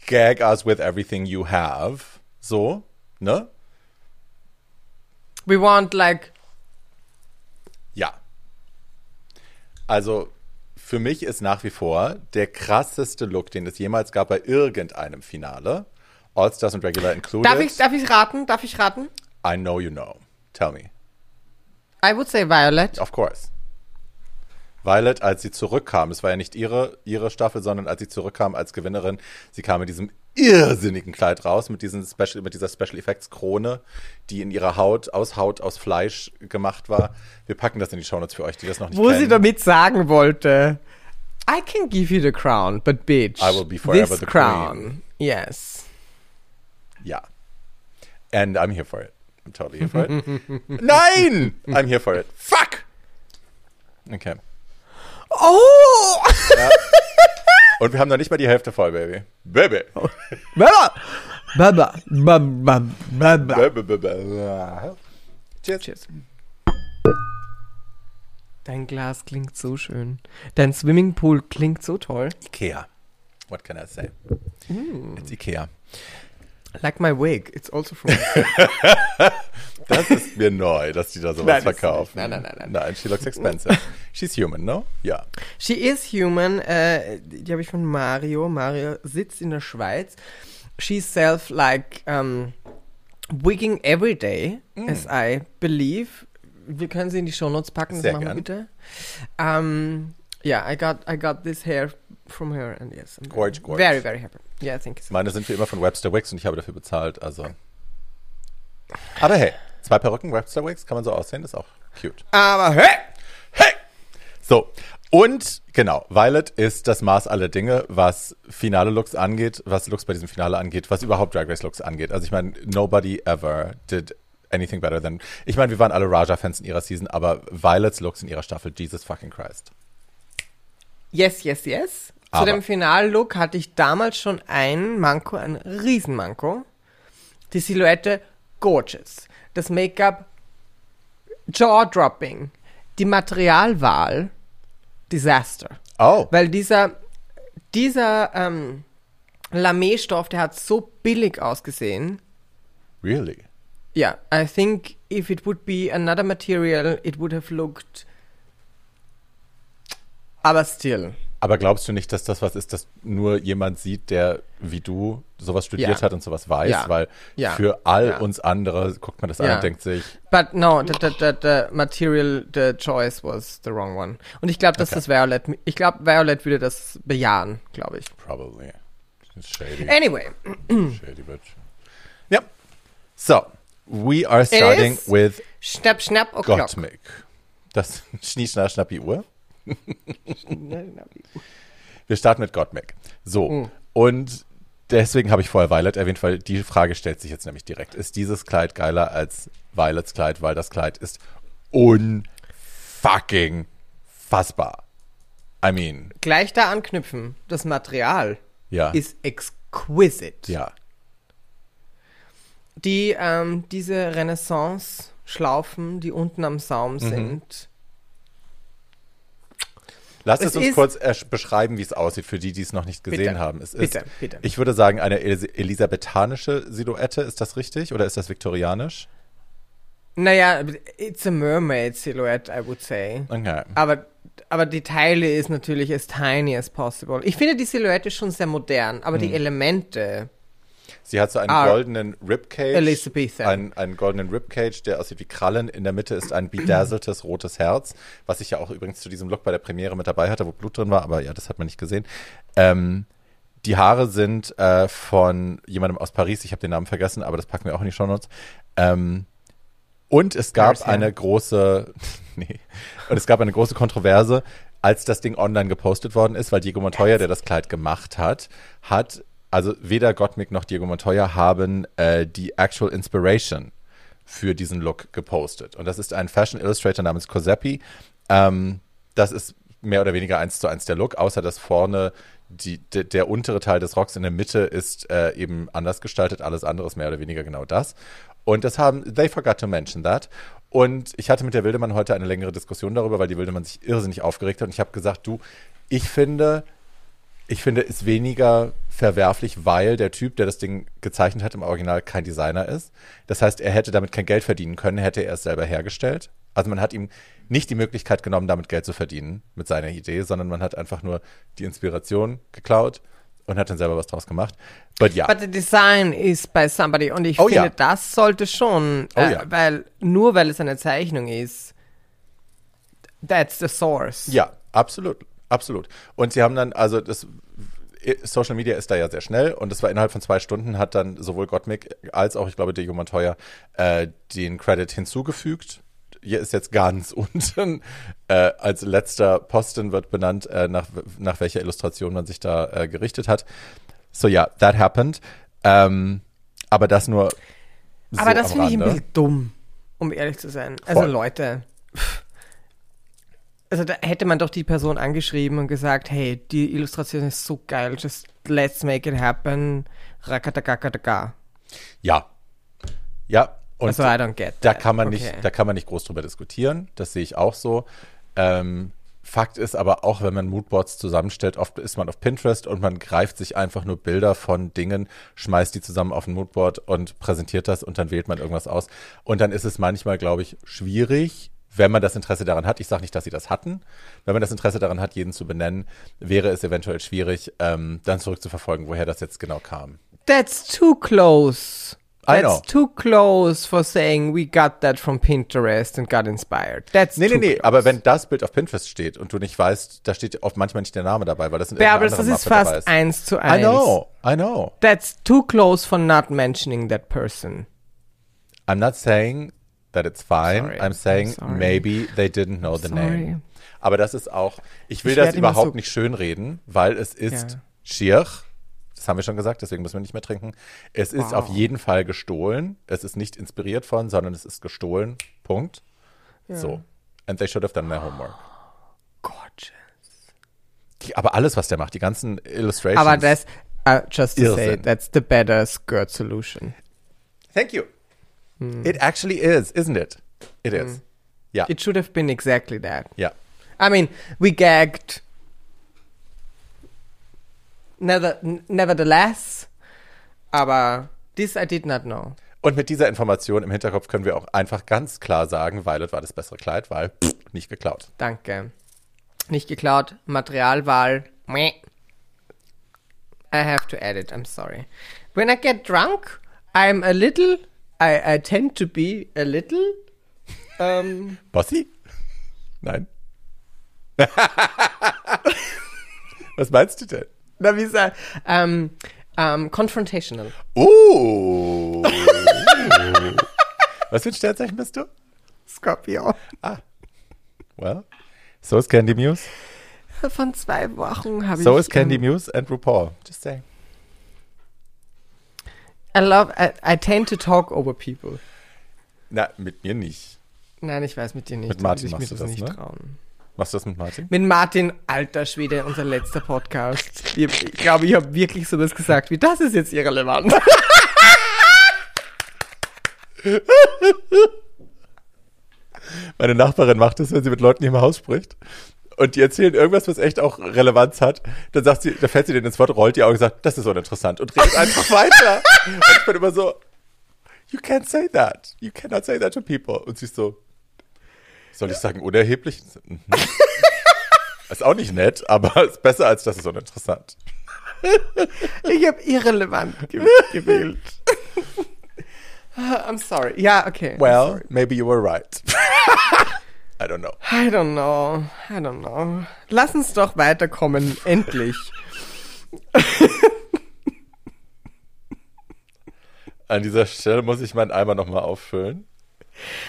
gag us with everything you have. So, ne? We want like Ja. Also für mich ist nach wie vor der krasseste Look, den es jemals gab bei irgendeinem Finale. All-Stars und Regular included. Darf ich, darf ich raten? Darf ich raten? I know you know. Tell me. I would say Violet. Of course. Violet, als sie zurückkam, es war ja nicht ihre, ihre Staffel, sondern als sie zurückkam als Gewinnerin, sie kam in diesem irrsinnigen Kleid raus mit, diesen Special, mit dieser Special Effects Krone, die in ihrer Haut, aus Haut, aus Fleisch gemacht war. Wir packen das in die Shownotes für euch, die das noch nicht Wo kennen. sie damit sagen wollte, I can give you the crown, but bitch, I will be forever this the crown. Yes. Ja. And I'm here for it. I'm totally here for it. Nein! I'm here for it. Fuck! Okay. Oh! Und wir haben noch nicht mal die Hälfte voll, Baby. Baby. Baba! Baba! Baba! Baba! Baby. Cheers. Cheers. Dein Glas klingt so schön. Dein Swimmingpool klingt so toll. Ikea. What can I say? It's Ikea. Like my wig. It's also from. Das ist mir neu, dass die da sowas Nein, verkaufen. Nein, nein, nein, nein. Nein, she looks expensive. She's human, no? Ja. She is human. Äh, die habe ich von Mario. Mario sitzt in der Schweiz. She's self like um, wigging every day, as I believe. Wir können sie in die Shownotes packen, das Sehr machen wir gern. bitte. Um, yeah, I got I got this hair from her and yes, I'm Gorge, very, gorge. very very happy. Yeah, thank you so Meine sind wie immer von Webster Wigs und ich habe dafür bezahlt, also. Aber hey, zwei Perücken, Webster Wigs, kann man so aussehen, ist auch cute. Aber hey! Hey! So, und genau, Violet ist das Maß aller Dinge, was Finale-Looks angeht, was Looks bei diesem Finale angeht, was überhaupt Drag Race-Looks angeht. Also ich meine, nobody ever did anything better than... Ich meine, wir waren alle Raja-Fans in ihrer Season, aber Violets Looks in ihrer Staffel, Jesus fucking Christ. Yes, yes, yes. Zu Aber- dem Finallook hatte ich damals schon ein Manko, ein Riesenmanko. Die Silhouette, gorgeous. Das Make-up, jaw-dropping. Die Materialwahl, Disaster. Oh, Weil dieser, dieser ähm, Lamé-Stoff, der hat so billig ausgesehen. Really? Yeah, I think if it would be another material, it would have looked. Aber still. Aber glaubst du nicht, dass das was ist, dass nur jemand sieht, der wie du sowas studiert Ja. hat und sowas weiß? Ja. Weil Ja. für all uns andere guckt man das an und denkt sich, But no, the, the, the, the material, the choice was the wrong one. Und ich glaube, dass Okay. das Violet, ich glaube, Violet würde das bejahen, glaube ich. probably. Shady. Anyway, Shady bitch. Ja. So, we are starting with schnapp, schnapp. Gottmik. Das Schnie, Schna, Schnappi, Uhr. Wir starten mit Gottmik. So, Mm. und deswegen habe ich vorher Violet erwähnt, weil die Frage stellt sich jetzt nämlich direkt. Ist dieses Kleid geiler als Violets Kleid? Weil das Kleid ist unfucking fassbar. I mean, Gleich da anknüpfen. Das Material ja. ist exquisite. ja. Die, ähm, diese Renaissance-Schlaufen, die unten am Saum Mhm. sind. Lass Es es uns kurz ersch- beschreiben, wie es aussieht, für die, die es noch nicht gesehen Bitte. haben. Es ist, Bitte, bitte. ich würde sagen, eine Elis elisabethanische Silhouette. Ist das richtig? Oder ist das viktorianisch? Naja, it's a mermaid silhouette, I would say. Okay. Aber, aber die Teile ist natürlich as tiny as possible. Ich finde die Silhouette schon sehr modern, aber Mhm. die Elemente. Sie hat so einen Ah, goldenen Ribcage. Elizabethan. Einen, einen goldenen Ribcage, der aussieht wie Krallen. In der Mitte ist ein bedazzltes rotes Herz, was ich ja auch übrigens zu diesem Look bei der Premiere mit dabei hatte, wo Blut drin war, aber ja, das hat man nicht gesehen. Ähm, die Haare sind äh, von jemandem aus Paris, ich habe den Namen vergessen, aber das packen wir auch in die Shownotes. Ähm, und es gab Paris, ja. eine große, nee, und es gab eine große Kontroverse, als das Ding online gepostet worden ist, weil Diego Montoya, der das Kleid gemacht hat, hat, also weder Gottmik noch Diego Montoya haben äh, die Actual Inspiration für diesen Look gepostet. Und das ist ein Fashion Illustrator namens Coseppi. Ähm, das ist mehr oder weniger eins zu eins der Look, außer dass vorne die, de, der untere Teil des Rocks in der Mitte ist äh, eben anders gestaltet. Alles andere ist mehr oder weniger genau das. Und das haben, they forgot to mention that. Und ich hatte mit der Wildemann heute eine längere Diskussion darüber, weil die Wildemann sich irrsinnig aufgeregt hat. Und ich habe gesagt, du, ich finde, ich finde es weniger verwerflich, weil der Typ, der das Ding gezeichnet hat, im Original kein Designer ist. Das heißt, er hätte damit kein Geld verdienen können, hätte er es selber hergestellt. Also man hat ihm nicht die Möglichkeit genommen, damit Geld zu verdienen mit seiner Idee, sondern man hat einfach nur die Inspiration geklaut und hat dann selber was draus gemacht. But ja, But the design is by somebody. Und ich Oh finde, ja. das sollte schon, Oh äh, ja. weil nur weil es eine Zeichnung ist, that's the source. Ja, absolut, absolut. Und sie haben dann, also das Social Media ist da ja sehr schnell und das war innerhalb von zwei Stunden, hat dann sowohl Gottmik als auch, ich glaube, Diego Montoya äh, den Credit hinzugefügt. Hier ist jetzt ganz unten äh, als letzter Posten wird benannt, äh, nach, nach welcher Illustration man sich da äh, gerichtet hat. So ja, that happened. Ähm, aber das nur so Aber das am finde ich ein bisschen dumm, um ehrlich zu sein. Also Voll. Leute. Also da hätte man doch die Person angeschrieben und gesagt, hey, die Illustration ist so geil, just let's make it happen. Ja. Ja. Und Also I don't get Da that. kann man Okay. nicht, da kann man nicht groß drüber diskutieren. Das sehe ich auch so. Ähm, Fakt ist aber auch, wenn man Moodboards zusammenstellt, oft ist man auf Pinterest und man greift sich einfach nur Bilder von Dingen, schmeißt die zusammen auf ein Moodboard und präsentiert das und dann wählt man irgendwas aus. Und dann ist es manchmal, glaube ich, schwierig, wenn man das Interesse daran hat. Ich sage nicht, dass sie das hatten. Wenn man das Interesse daran hat, jeden zu benennen, wäre es eventuell schwierig, ähm, dann zurückzuverfolgen, woher das jetzt genau kam. That's too close. I That's know. too close for saying we got that from Pinterest and got inspired. That's Nee, too nee, nee, close. aber wenn das Bild auf Pinterest steht und du nicht weißt, da steht oft manchmal nicht der Name dabei, weil das in Bärbels, das ist fast dabei eins zu I eins. know, I know. That's too close for not mentioning that person. I'm not saying that it's fine. Sorry, I'm saying I'm maybe they didn't know the Sorry. name. Aber das ist auch, ich will Ich das überhaupt so- nicht schönreden, weil es ist Ja. schier. Das haben wir schon gesagt, deswegen müssen wir nicht mehr trinken. Es ist Wow. auf jeden Fall gestohlen. Es ist nicht inspiriert von, sondern es ist gestohlen. Punkt. So. And they should have done their homework. Gorgeous. Die, aber alles, was der macht, die ganzen Illustrations. Aber das, uh, just to say, Irrsinn. that's the better skirt solution. Thank you. Hmm. It actually is, isn't it? It is. Ja. It should have been exactly that. Ja. I mean, we gagged. Never, nevertheless, aber this I did not know. Und mit dieser Information im Hinterkopf können wir auch einfach ganz klar sagen, Violet war das bessere Kleid, weil pff, nicht geklaut. Danke. Nicht geklaut. Materialwahl. Meh. I have to edit, I'm sorry. When I get drunk, I'm a little, I, I tend to be a little, ähm, Bossy? Nein. Was meinst du denn? na wie sagt, ähm, ähm, confrontational. Oh. Was für ein Sternzeichen bist du? Scorpio. Well, so is Candy Muse. Von zwei Wochen habe ich. So is Candy ähm, Muse and RuPaul. Just saying. I love, I, I tend to talk over people. Na, mit mir nicht. Nein, ich weiß mit dir nicht. Mit Martin ich machst du das nicht ne? trauen. Machst du das mit Martin? Mit Martin, alter Schwede, unser letzter Podcast. Ich, ich glaube, ich habe wirklich sowas gesagt wie, das ist jetzt irrelevant. Meine Nachbarin macht das, wenn sie mit Leuten im Haus spricht. Und die erzählen irgendwas, was echt auch Relevanz hat. Dann sagt sie, da fällt sie denen ins Wort, rollt die Augen und sagt, das ist uninteressant und redet einfach weiter. Und ich bin immer so, you can't say that. You cannot say that to people. Und sie ist so, soll ich sagen, unerheblich? Mhm. Ist auch nicht nett, aber ist besser als das ist uninteressant. Ich habe irrelevant ge gewählt. I'm sorry. Ja, okay. Well, maybe you were right. I don't know. I don't know. I don't know. Lass uns doch weiterkommen. Endlich. An dieser Stelle muss ich meinen Eimer nochmal auffüllen.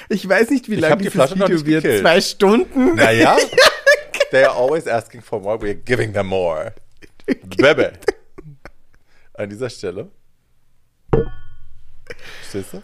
Ich weiß nicht, wie Ich lang hab die dieses Flasche noch Video nicht wird. gekillt. Zwei Stunden? Naja, they are always asking for more. We're giving them more. Baby. An dieser Stelle. Stehst du?